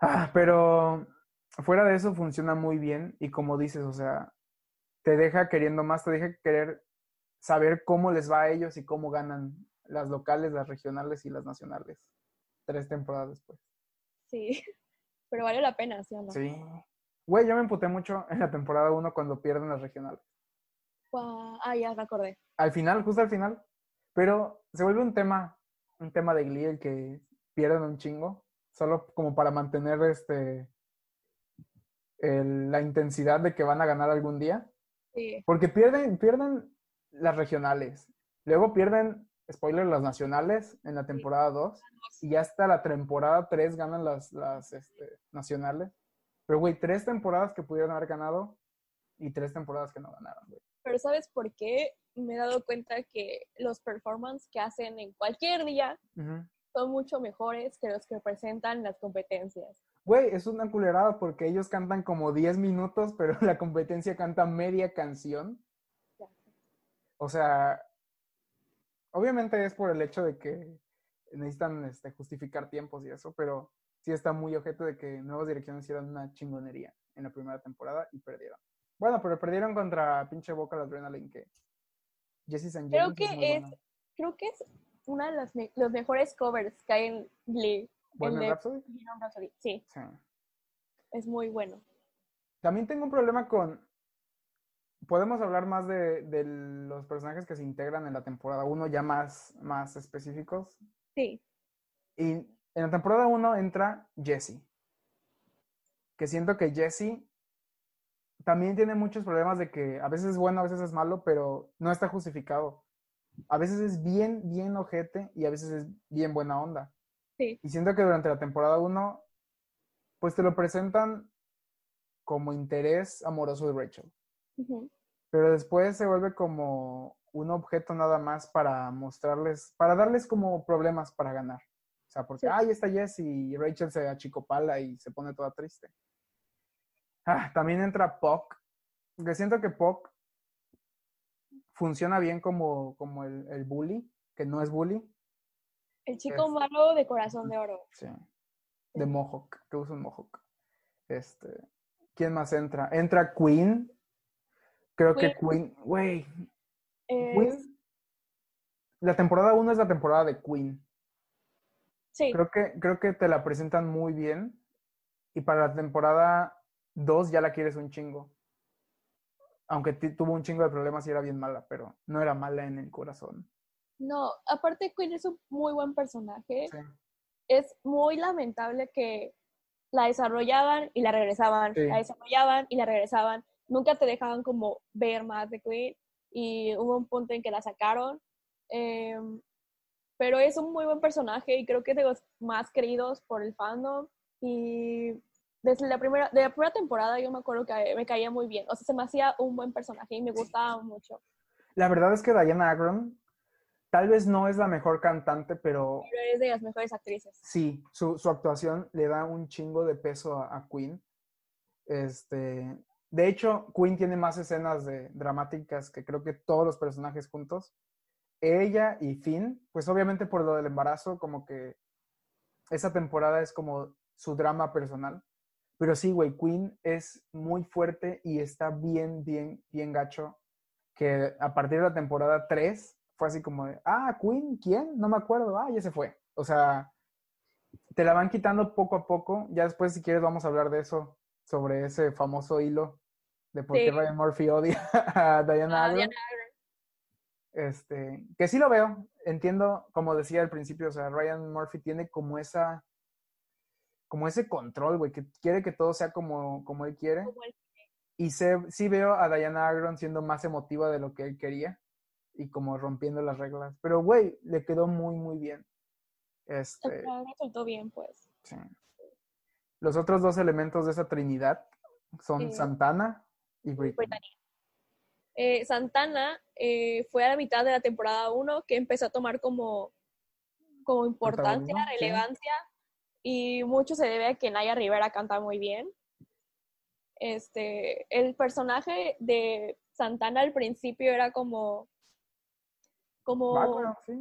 Ah, pero fuera de eso funciona muy bien y como dices, o sea, te deja queriendo más, te deja querer saber cómo les va a ellos y cómo ganan las locales, las regionales y las nacionales. Tres temporadas después. sí. Pero vale la pena, ¿sí o no? Sí. Güey, yo me emputé mucho en la temporada 1 cuando pierden las regionales. Ah, ya me acordé. Al final, justo al final. Pero se vuelve un tema, un tema de Glee el que pierden un chingo, solo como para mantener este el- la intensidad de que van a ganar algún día. Sí. Porque pierden, pierden las regionales. Luego pierden, spoiler, las nacionales en la temporada 2. Y ya hasta la temporada 3 ganan las, las este, nacionales. Pero, güey, tres temporadas que pudieron haber ganado y tres temporadas que no ganaron, güey. Pero ¿sabes por qué? Me he dado cuenta que los performances que hacen en cualquier día son mucho mejores que los que presentan en las competencias. Güey, es una culerada porque ellos cantan como 10 minutos, pero la competencia canta media canción. O sea, obviamente es por el hecho de que necesitan este, justificar tiempos y eso, pero sí está muy objeto de que Nuevas Direcciones hicieron una chingonería en la primera temporada y perdieron. Bueno, pero perdieron contra pinche Boca la Adrenaline que Jessie St. Creo que es creo que es una de las me- los mejores covers que hay en Glee. De Rhapsody. Rhapsody. Sí, Sí. es muy bueno. También tengo un problema con podemos hablar más de, de los personajes que se integran en la temporada 1, ya más, más específicos. Sí. Y en la temporada 1 entra Jesse. Que siento que Jesse también tiene muchos problemas de que a veces es bueno, a veces es malo, pero no está justificado. A veces es bien, bien ojete y a veces es bien buena onda. Sí. Y siento que durante la temporada 1, pues te lo presentan como interés amoroso de Rachel. Pero después se vuelve como un objeto nada más para mostrarles, para darles como problemas para ganar. O sea, porque, Sí. ay, está Jess y Rachel se achicopala y se pone toda triste. Ah, también entra Puck, que siento que Puck funciona bien como, como el, el bully, que no es bully, El chico Es- malo de corazón de oro. sí, de Mohawk, que usa un Mohawk. Este, ¿quién más entra? Entra Queen. Creo que Queen, güey, Es- Queen- la temporada 1 es la temporada de Queen. sí, Creo que, creo que te la presentan muy bien. Y para la temporada 2 ya la quieres un chingo. Aunque tuvo un chingo de problemas y era bien mala, pero no era mala en el corazón. no, aparte Queen es un muy buen personaje. Sí. Es muy lamentable que la desarrollaban y la regresaban, Sí. la desarrollaban y la regresaban. Nunca te dejaban como ver más de Queen y hubo un punto en que la sacaron. Em, pero es un muy buen personaje y creo que es de los más queridos por el fandom. Y desde la primera, de la primera temporada yo me acuerdo que me caía muy bien. O sea, se me hacía un buen personaje y me gustaba mucho. La verdad es que Diana Agron tal vez no es la mejor cantante, pero Pero es de las mejores actrices. sí, su, su actuación le da un chingo de peso a, a Queen. Este, de hecho, Queen tiene más escenas de, dramáticas que creo que todos los personajes juntos. Ella y Finn, pues obviamente por lo del embarazo, como que esa temporada es como su drama personal. Pero sí, güey, Queen es muy fuerte y está bien, bien, bien gacho. Que a partir de la temporada 3 fue así como de, ah, Queen, ¿quién? No me acuerdo, ah, ya se fue. O sea, te la van quitando poco a poco. Ya después, si quieres, vamos a hablar de eso, sobre ese famoso hilo de por qué Sí. Ryan Murphy odia a Diana Ah. Diana Este, que sí lo veo, entiendo, como decía al principio, o sea, Ryan Murphy tiene como esa, como ese control, güey, que quiere que todo sea como, como él quiere. como Y sé, sí veo a Diana Agron siendo más emotiva de lo que él quería y como rompiendo las reglas. Pero, güey, le quedó muy, muy bien. Este, resultó bien, pues. sí. Los otros dos elementos de esa trinidad son Eh, Santana y Britney. Eh, Santana eh, fue a la mitad de la temporada 1 que empezó a tomar como, como importancia, sí. Y mucho se debe a que Naya Rivera canta muy bien. Este, el personaje de Santana al principio era como, como, Bárbaro, sí.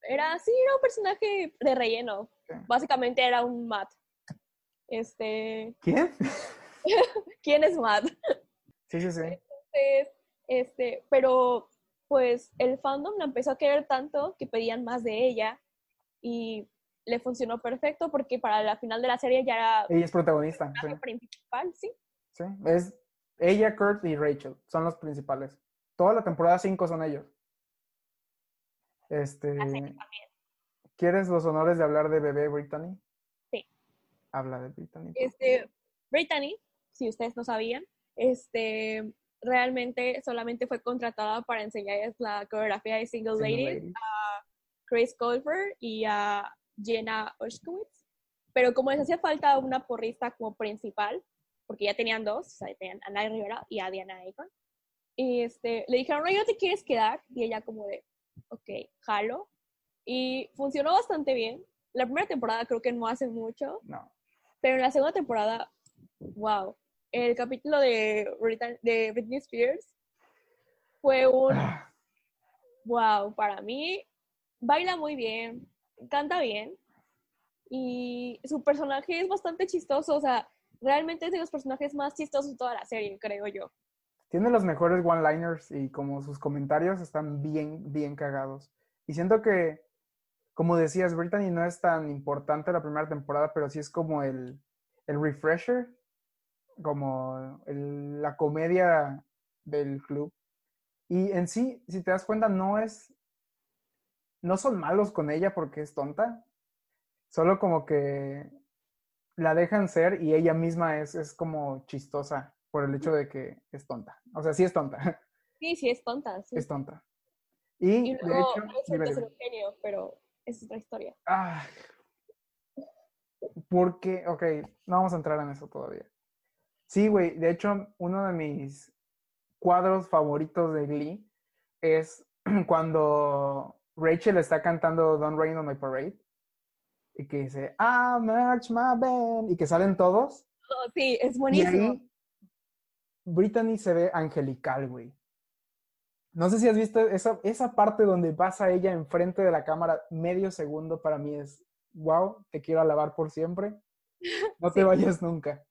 era, sí, era un personaje de relleno. Sí. Básicamente era un Matt. Este, ¿Quién? ¿quién es Matt? Sí, sí, sí. Entonces, este, pero pues el fandom la empezó a querer tanto que pedían más de ella y le funcionó perfecto porque para la final de la serie ya era Ella es protagonista. Sí. principal, sí. Sí, es ella, Kurt y Rachel, son los principales. Toda la temporada 5 son ellos. Este, también. ¿quieres los honores de hablar de bebé Brittany? Sí. Habla de Brittany. Este, Brittany, si ustedes no sabían, este, realmente solamente fue contratada para enseñarles la coreografía de Single. Single Ladies ladies. Chris Colfer y a Jenna Ushkowitz. Pero como les hacía falta una porrista como principal, porque ya tenían dos, o sea, tenían a Naya Rivera y a Diana Akon, y este, le dijeron, no, ¿no te quieres quedar? Y ella como de, ok, jalo. Y funcionó bastante bien. La primera temporada creo que no hace mucho, No. pero en la segunda temporada, wow. El capítulo de, Britney- de Britney Spears fue un Ah, wow, para mí baila muy bien, canta bien y su personaje es bastante chistoso, o sea, realmente es de los personajes más chistosos de toda la serie, creo yo. Tiene los mejores one-liners y como sus comentarios están bien, bien cagados. Y siento que, como decías, Brittany no es tan importante la primera temporada, pero sí es como el, el refresher, como la comedia del club. Y en sí, si te das cuenta, no es, no son malos con ella porque es tonta, solo como que la dejan ser y ella misma es, es como chistosa por el hecho de que es tonta. O sea, sí es tonta. Sí, sí, es tonta. Sí. Es tonta. Y, Y de luego hecho, dime. un genio, pero es otra historia. Ah, porque, ok, no vamos a entrar en eso todavía. Sí, güey, de hecho, uno de mis cuadros favoritos de Glee es cuando Rachel está cantando Don't Rain on My Parade y que dice, I march my band y que salen todos. Oh, sí, es Y buenísimo. ahí Brittany se ve angelical, güey. No sé si has visto esa, esa parte donde pasa ella enfrente de la cámara medio segundo para mí es, wow, te quiero alabar por siempre. No te Sí. vayas nunca.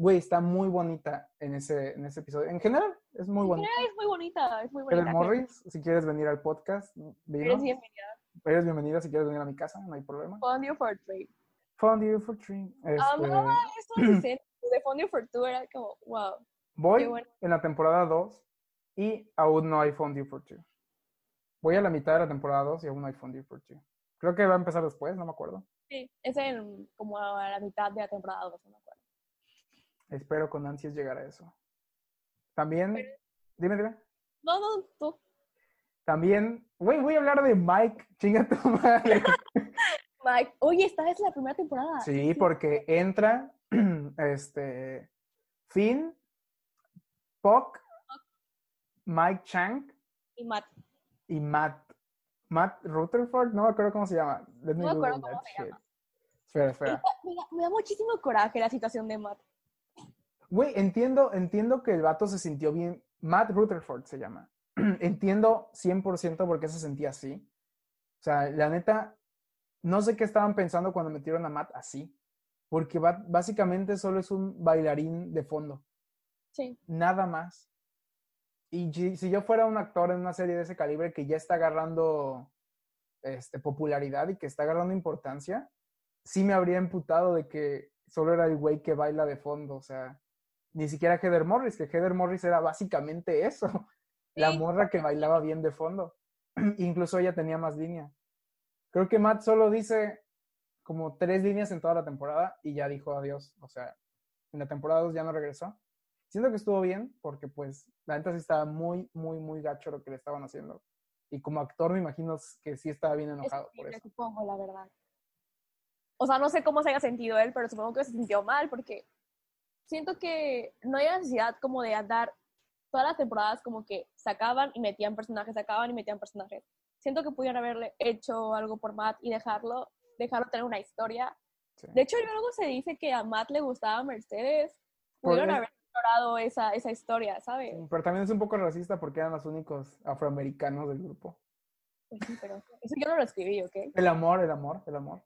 Güey, está muy bonita en ese, en ese episodio. En general, es muy En bonita. general Es muy bonita, es muy bonita. Morris, si quieres venir al podcast, Eres vino. bienvenida. Eres bienvenida si quieres venir a mi casa, no hay problema. Fondue for Trade. Fondue for tree. Amaba Este, esas escenas de Fondue for Two, era como, wow. Voy bueno. en la temporada 2 y aún no hay Fondue for Two. Voy a la mitad de la temporada 2 y aún no hay Fondue for Two. Creo que va a empezar después, no me acuerdo. Sí, es en como a la mitad de la temporada 2, no me acuerdo. Espero con ansias llegar a eso. También, dime, dime. No, no, tú. También, güey, voy a hablar de Mike, chinga tu madre. Mike, oye, esta es la primera temporada. Sí, porque entra este Finn, Puck, Mike Chang Y Matt. y Matt. Matt Rutherford, no me acuerdo cómo se llama. Let No me acuerdo cómo se shit. llama. Espera, espera. Me da muchísimo coraje la situación de Matt. Güey, entiendo, entiendo que el vato se sintió bien. Matt Rutherford se llama. entiendo 100% por qué se sentía así. O sea, la neta, no sé qué estaban pensando cuando metieron a Matt así. Porque básicamente solo es un bailarín de fondo. Sí. Nada más. Y si, yo fuera un actor en una serie de ese calibre que ya está agarrando este, popularidad y que está agarrando importancia, sí me habría emputado de que solo era el güey que baila de fondo. O sea, ni siquiera Heather Morris, que Heather Morris era básicamente eso. La morra que bailaba bien de fondo. Incluso ella tenía más línea. Creo que Matt solo dice como tres líneas en toda la temporada y ya dijo adiós. O sea, en la temporada 2 ya no regresó. Siento que estuvo bien porque pues la neta sí estaba muy, muy, muy gacho lo que le estaban haciendo. Y como actor me imagino que sí estaba bien Es enojado por horrible, eso. supongo, la verdad. O sea, no sé cómo se haya sentido él, pero supongo que se sintió mal porque siento que no hay necesidad como de andar todas las temporadas como que sacaban y metían personajes, sacaban y metían personajes. Siento que pudieron haberle hecho algo por Matt y dejarlo, dejarlo tener una historia. Sí. De hecho, luego se dice que a Matt le gustaba Mercedes. Pudieron haber explorado esa, esa historia, ¿sabes? Pero también es un poco racista porque eran los únicos afroamericanos del grupo. Pues sí, pero eso yo no lo escribí, ¿ok? El amor, el amor, el amor.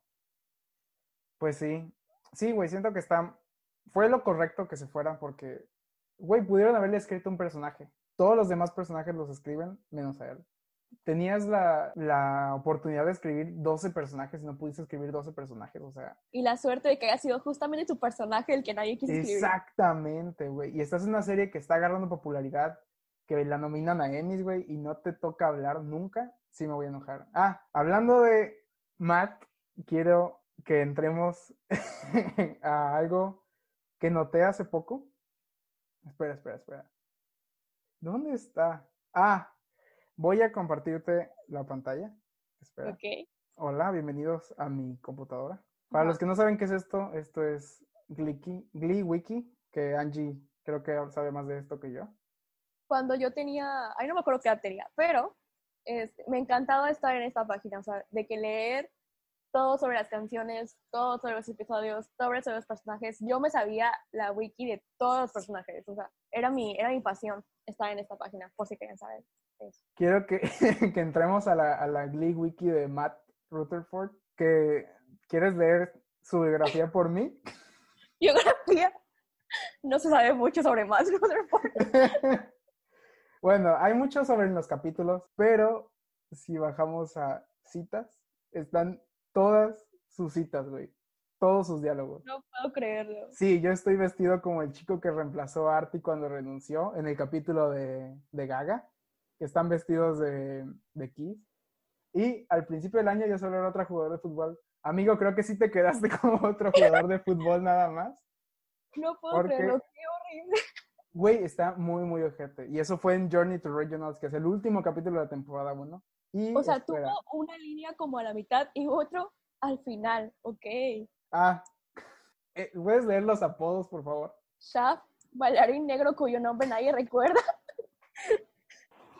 Pues sí. Sí, güey, siento que está. Fue lo correcto que se fueran porque, güey, pudieron haberle escrito un personaje. Todos los demás personajes los escriben, menos a él. Tenías la, la oportunidad de escribir 12 personajes y no pudiste escribir 12 personajes, o sea. Y la suerte de que haya sido justamente tu personaje el que nadie quiso escribir. Exactamente, güey. Y estás en una serie que está agarrando popularidad, que la nominan a Emmys, güey, y no te toca hablar nunca, sí me voy a enojar. Ah, hablando de Matt, quiero que entremos a algo que noté hace poco. Espera, espera, espera. ¿Dónde está? Ah, voy a compartirte la pantalla. Espera. Ok. Hola, bienvenidos a mi computadora. Para los que no saben qué es esto, esto es Glee Wiki, que Angie creo que sabe más de esto que yo. Cuando yo tenía, ahí no me acuerdo qué edad tenía, pero este, me encantaba estar en esta página, o sea, de que leer todo sobre las canciones, todo sobre los episodios, todo sobre los personajes. Yo me sabía la wiki de todos los personajes, o sea, era mi, era mi pasión estar en esta página, por si querían saber eso. Quiero que, que entremos a la, a la Glee Wiki de Matt Rutherford, que quieres leer su biografía por mí. Biografía. No se sabe mucho sobre Matt Rutherford. bueno, hay mucho sobre los capítulos, pero si bajamos a citas, están todas sus citas, güey. todos sus diálogos. No puedo creerlo. Sí, yo estoy vestido como el chico que reemplazó a Artie cuando renunció en el capítulo de, de Gaga, que están vestidos de, de Kiss. Y al principio del año yo solo era otro jugador de fútbol. Amigo, creo que sí te quedaste como otro jugador de fútbol nada más. No puedo Porque- creerlo, qué horrible. Güey, está muy, muy ojete. Y eso fue en Journey to Regionals, que es el último capítulo de la temporada 1. Y O sea, espera. tuvo una línea como a la mitad y otro al final. Ok. Ah, eh, ¿puedes leer los apodos, por favor? Shaft, bailarín negro cuyo nombre nadie recuerda.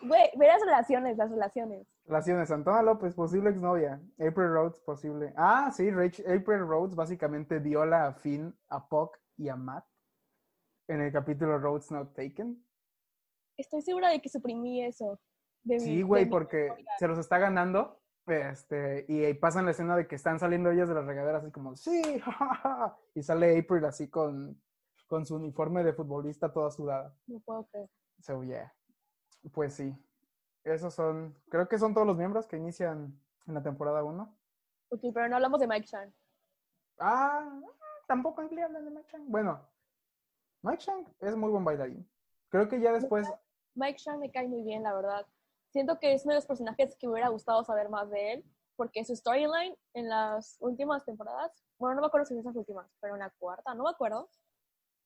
Güey, ve las relaciones, las relaciones. Relaciones, Antona López, posible exnovia. April Rhodes, posible. Ah, sí, Rach- April Rhodes básicamente viola a Finn, a Puck y a Matt en el capítulo Rhodes Not Taken. Estoy segura de que suprimí eso. De Sí, güey, porque se los está ganando. Este, y ahí pasan la escena de que están saliendo ellas de las regaderas así como, sí, ja, ja, ja", y sale April así con, con su uniforme de futbolista toda sudada. No puedo creer. So, yeah. Pues sí. Esos son, creo que son todos los miembros que inician en la temporada 1. Ok, pero no hablamos de Mike Chan. Ah, tampoco hablan de Mike Chang. Bueno, Mike Chang es muy buen bailarín. Creo que ya después, Mike Chan me cae muy bien, la verdad. Siento que es uno de los personajes que me hubiera gustado saber más de él, porque su storyline en las últimas temporadas, bueno, no me acuerdo si en esas últimas, pero en la cuarta, no me acuerdo,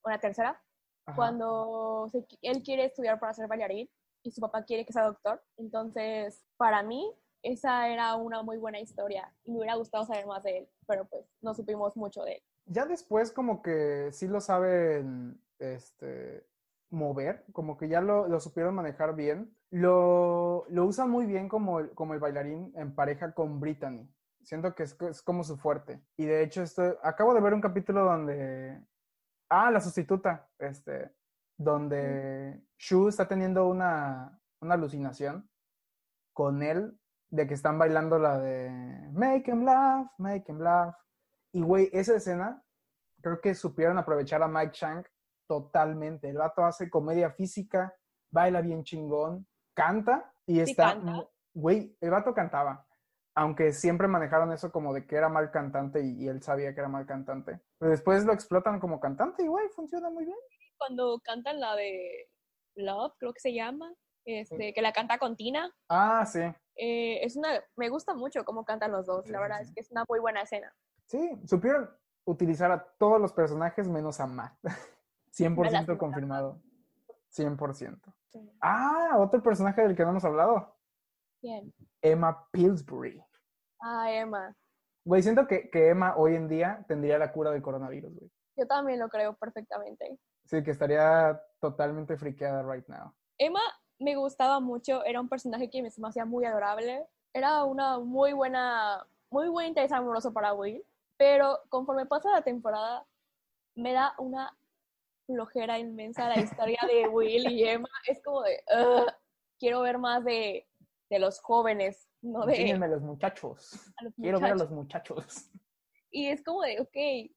o en la tercera, ajá, cuando se él quiere estudiar para ser bailarín y su papá quiere que sea doctor. Entonces, para mí, esa era una muy buena historia y me hubiera gustado saber más de él, pero pues no supimos mucho de él. ya después como que sí lo saben este, mover, como que ya lo, lo supieron manejar bien. Lo, lo usan muy bien como el, como el bailarín en pareja con Brittany. Siento que es, es como su fuerte. Y de hecho, esto, acabo de ver un capítulo donde... Ah, la sustituta, este, donde Shu está teniendo una, una alucinación con él de que están bailando la de Make him laugh, make him laugh. Y güey, esa escena creo que supieron aprovechar a Mike Chang totalmente. El vato hace comedia física, baila bien chingón, canta y ¿Sí está... Güey, el vato cantaba. Aunque siempre manejaron eso como de que era mal cantante y, y él sabía que era mal cantante. Pero después lo explotan como cantante y güey, funciona muy bien. Cuando cantan la de Love, creo que se llama, este, que la canta con Tina, Ah, sí. eh, es una, me gusta mucho cómo cantan los dos, Sí, la verdad sí. es que es una muy buena escena. Sí, supieron utilizar a todos los personajes menos a Matt. 100% lástima. confirmado. 100%. Sí. Ah, otro personaje del que no hemos hablado. Bien. Emma Pillsbury. Ah, Emma. Güey, siento que, que Emma hoy en día tendría la cura del coronavirus, güey. Yo también lo creo perfectamente. Sí, que estaría totalmente friqueada right now. Emma me gustaba mucho, era un personaje que me hacía muy adorable. Era una muy buena, muy buen interés amoroso para Will, pero conforme pasa la temporada, me da una flojera inmensa la historia de Will y Emma. Es como de, "Ugh, quiero ver más de, de los jóvenes, no de Enséñenme a los muchachos. a los Quiero ver a muchachos". los muchachos. Y es como de, ok,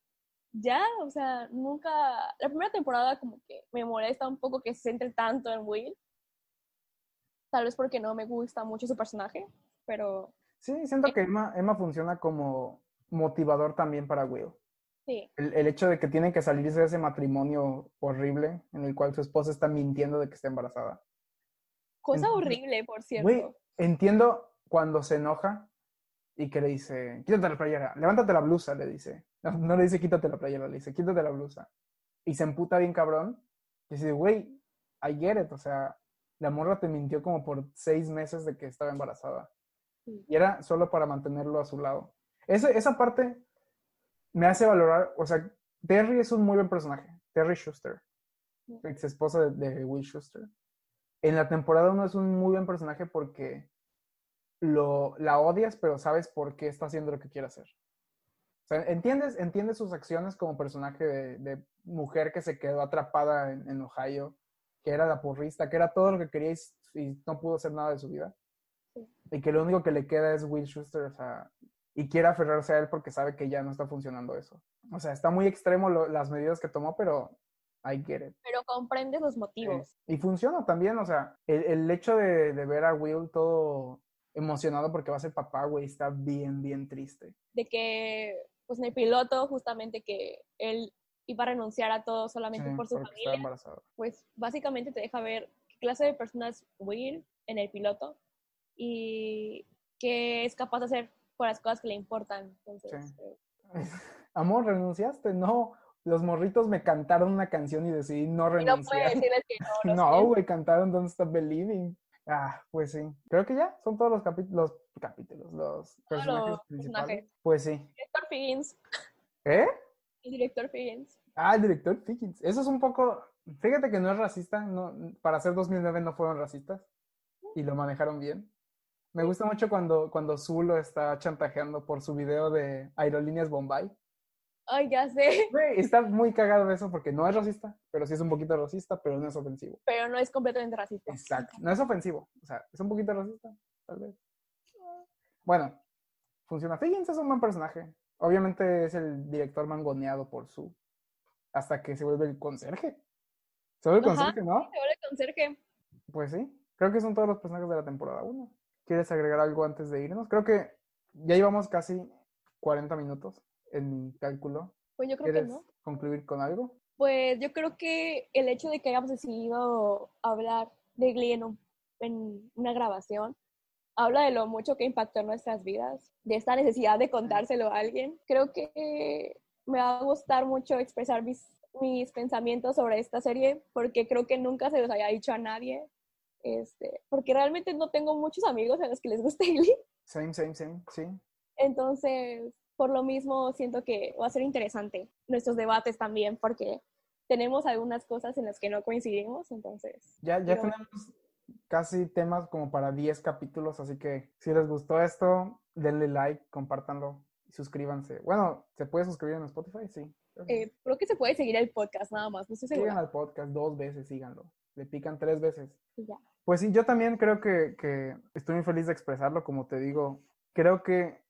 ya, o sea, nunca, la primera temporada como que me molesta un poco que se centre tanto en Will. Tal vez porque no me gusta mucho su personaje, pero Sí, siento que Emma, Emma funciona como motivador también para Will. Sí, El, el hecho de que tiene que salirse de ese matrimonio horrible en el cual su esposa está mintiendo de que está embarazada. cosa horrible, por cierto. Entiendo cuando se enoja y que le dice, quítate la playera, levántate la blusa, le dice. No, no le dice quítate la playera, le dice, quítate la blusa. Y se emputa bien cabrón. Y dice, güey, I get it. O sea, la morra te mintió como por seis meses de que estaba embarazada. Sí. Y era solo para mantenerlo a su lado. Ese- esa parte me hace valorar, o sea, Terry es un muy buen personaje. Terry Schuster, ex esposa de, de Will Schuster. En la temporada 1 es un muy buen personaje porque lo, la odias, pero sabes por qué está haciendo lo que quiere hacer. O sea, entiendes, entiendes sus acciones como personaje de, de mujer que se quedó atrapada en, en Ohio, que era la porrista, que era todo lo que quería y, no pudo hacer nada de su vida. Sí. Y que lo único que le queda es Will Schuster, o sea, y quiere aferrarse a él porque sabe que ya no está funcionando eso. O sea, está muy extremo lo- las medidas que tomó, pero I get it. Pero comprendes los motivos. Y funciona también, o sea, el, el hecho de, de ver a Will todo emocionado porque va a ser papá, güey. Está bien, bien triste. De que, pues en el piloto, justamente que él iba a renunciar a todo solamente Sí, por su porque está familia, embarazado. pues básicamente te deja ver qué clase de personas Will en el piloto y qué es capaz de hacer por las cosas que le importan. Entonces, Sí. eh, Amor, ¿renunciaste? No. Los morritos me cantaron una canción y decidí no y no puede renunciar. que no. No, güey, cantaron Don't Stop Believing. Ah, pues sí. Creo que ya son todos los capítulos, los capítulos, los personajes principales. personajes. Pues sí. Director Figgins. ¿Eh? El director Figgins. Ah, el director Pickens. Eso es un poco. Fíjate que no es racista. No, para hacer 2009 no fueron racistas. Y lo manejaron bien. Me gusta mucho cuando, cuando Zulo está chantajeando por su video de Aerolíneas Bombay. Ay, ya sé. Güey, está muy cagado eso porque no es racista, pero sí es un poquito racista, pero no es ofensivo. Pero no es completamente racista. Exacto. No es ofensivo. O sea, es un poquito racista, tal vez. Bueno, funciona. Figgins es un buen personaje. Obviamente es el director mangoneado por su. Hasta que se vuelve el conserje. Se vuelve el Ajá. conserje, ¿no? Se vuelve conserje. Pues sí. Creo que son todos los personajes de la temporada 1. ¿Quieres agregar algo antes de irnos? Creo que ya llevamos casi 40 minutos en mi cálculo. Pues yo creo que ¿Quieres no. concluir con algo? Pues yo creo que el hecho de que hayamos decidido hablar de Glee en, un- en una grabación habla de lo mucho que impactó en nuestras vidas, de esta necesidad de contárselo a alguien. Creo que me va a gustar mucho expresar mis, mis pensamientos sobre esta serie porque creo que nunca se los había dicho a nadie. Este, porque realmente no tengo muchos amigos a los que les guste Glee. Same, same, same. Sí. Entonces, por lo mismo, siento que va a ser interesante nuestros debates también, porque tenemos algunas cosas en las que no coincidimos, entonces. Ya, ya Pero- tenemos casi temas como para 10 capítulos, así que si les gustó esto, denle like, compártanlo y suscríbanse. Bueno, ¿se puede suscribir en Spotify? Sí. creo que sí. eh, creo que se puede seguir el podcast nada más, no estoy Sigan al podcast dos veces, síganlo. Le pican tres veces. Y ya. Pues sí, yo también creo que, que estoy muy feliz de expresarlo, como te digo. Creo que,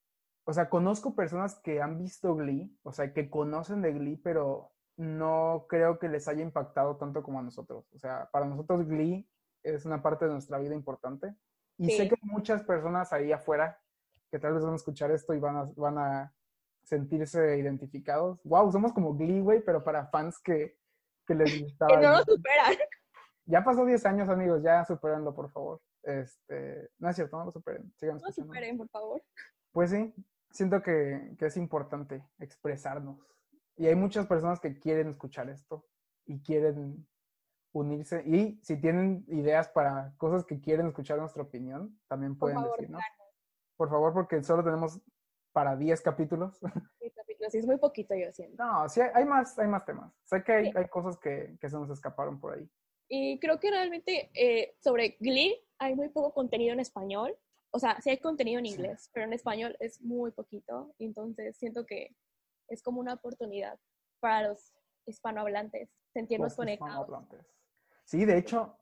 o sea, conozco personas que han visto Glee, o sea, que conocen de Glee, pero no creo que les haya impactado tanto como a nosotros. O sea, para nosotros Glee es una parte de nuestra vida importante. Y sé que hay muchas personas ahí afuera que tal vez van a escuchar esto y van a, van a sentirse identificados. Wow, somos como Glee, güey, pero para fans que, que les gustaba. Que no nos superan. Ya pasó 10 años, amigos, ya supérenlo, por favor. Este, no es cierto, no lo superen, sigan No escuchando. superen, por favor. Pues sí, siento que, que es importante expresarnos. Y hay muchas personas que quieren escuchar esto y quieren unirse. Y si tienen ideas para cosas que quieren escuchar nuestra opinión, también pueden favor, decirnos. Por favor, porque solo tenemos para 10 capítulos. Sí, capítulos, sí, es muy poquito, yo siento. No, sí, hay, más, hay más temas. Sé que hay, hay cosas que, que se nos escaparon por ahí. Y creo que realmente eh, sobre Glee hay muy poco contenido en español. O sea, sí hay contenido en Sí. inglés, pero en español es muy poquito. Entonces siento que es como una oportunidad para los hispanohablantes sentirnos Los conectados. hispanohablantes. Sí, de hecho,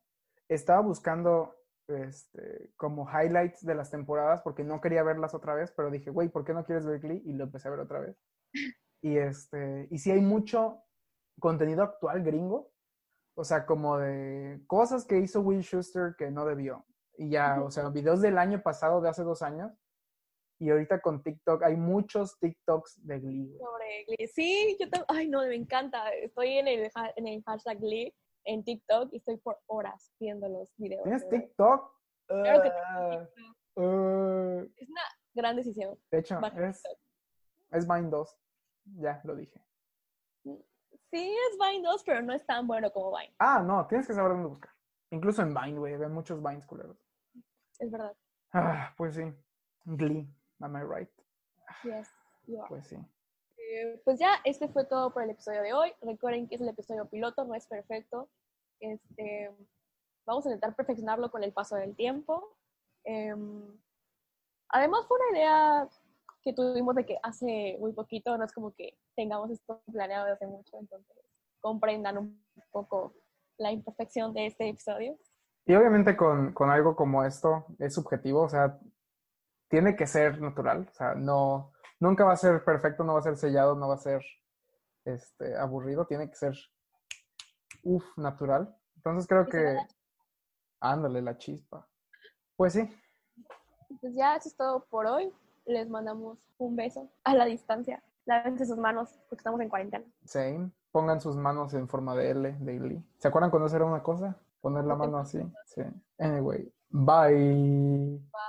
estaba buscando este, como highlights de las temporadas porque no quería verlas otra vez, pero dije, güey, ¿por qué no quieres ver Glee? Y lo empecé a ver otra vez. Y, este, y sí hay mucho contenido actual gringo, o sea, como de cosas que hizo Will Schuster que no debió. Y ya, o sea, videos del año pasado, de hace dos años. Y ahorita con TikTok, hay muchos TikToks de Glee. Sobre Glee. Sí, yo también. Ay, no, me encanta. Estoy en el, en el hashtag Glee en TikTok y estoy por horas viendo los videos. ¿Tienes. TikTok? Claro que tengo Ah, TikTok. ah. Es una gran decisión. De hecho, es, es Vine 2. Ya lo dije. Sí, es Vine 2, pero no es tan bueno como Vine. Ah, no, tienes que saber dónde buscar. Incluso en Vine, güey, ven muchos Vines culeros. Es verdad. Ah, pues sí. Glee, am I right? Yes, you are. Pues sí. Eh, pues ya, este fue todo por el episodio de hoy. Recuerden que es el episodio piloto, no es perfecto. Este, vamos a intentar perfeccionarlo con el paso del tiempo. Em, además, fue una idea que tuvimos de que hace muy poquito, no es como que tengamos esto planeado desde hace mucho, entonces comprendan un poco la imperfección de este episodio. Y obviamente con, con algo como esto es subjetivo, o sea, tiene que ser natural, o sea, no, nunca va a ser perfecto, no va a ser sellado, no va a ser este, aburrido, tiene que ser, uff, natural. Entonces creo que, ándale, la chispa. Pues sí, Pues ya eso es todo por hoy. Les mandamos un beso a la distancia. Lávense sus manos porque estamos en cuarentena. Same. Pongan sus manos en forma de L, de. ¿Se acuerdan cuando eso era una cosa? Poner la mano así. Sí. Anyway. Bye. Bye.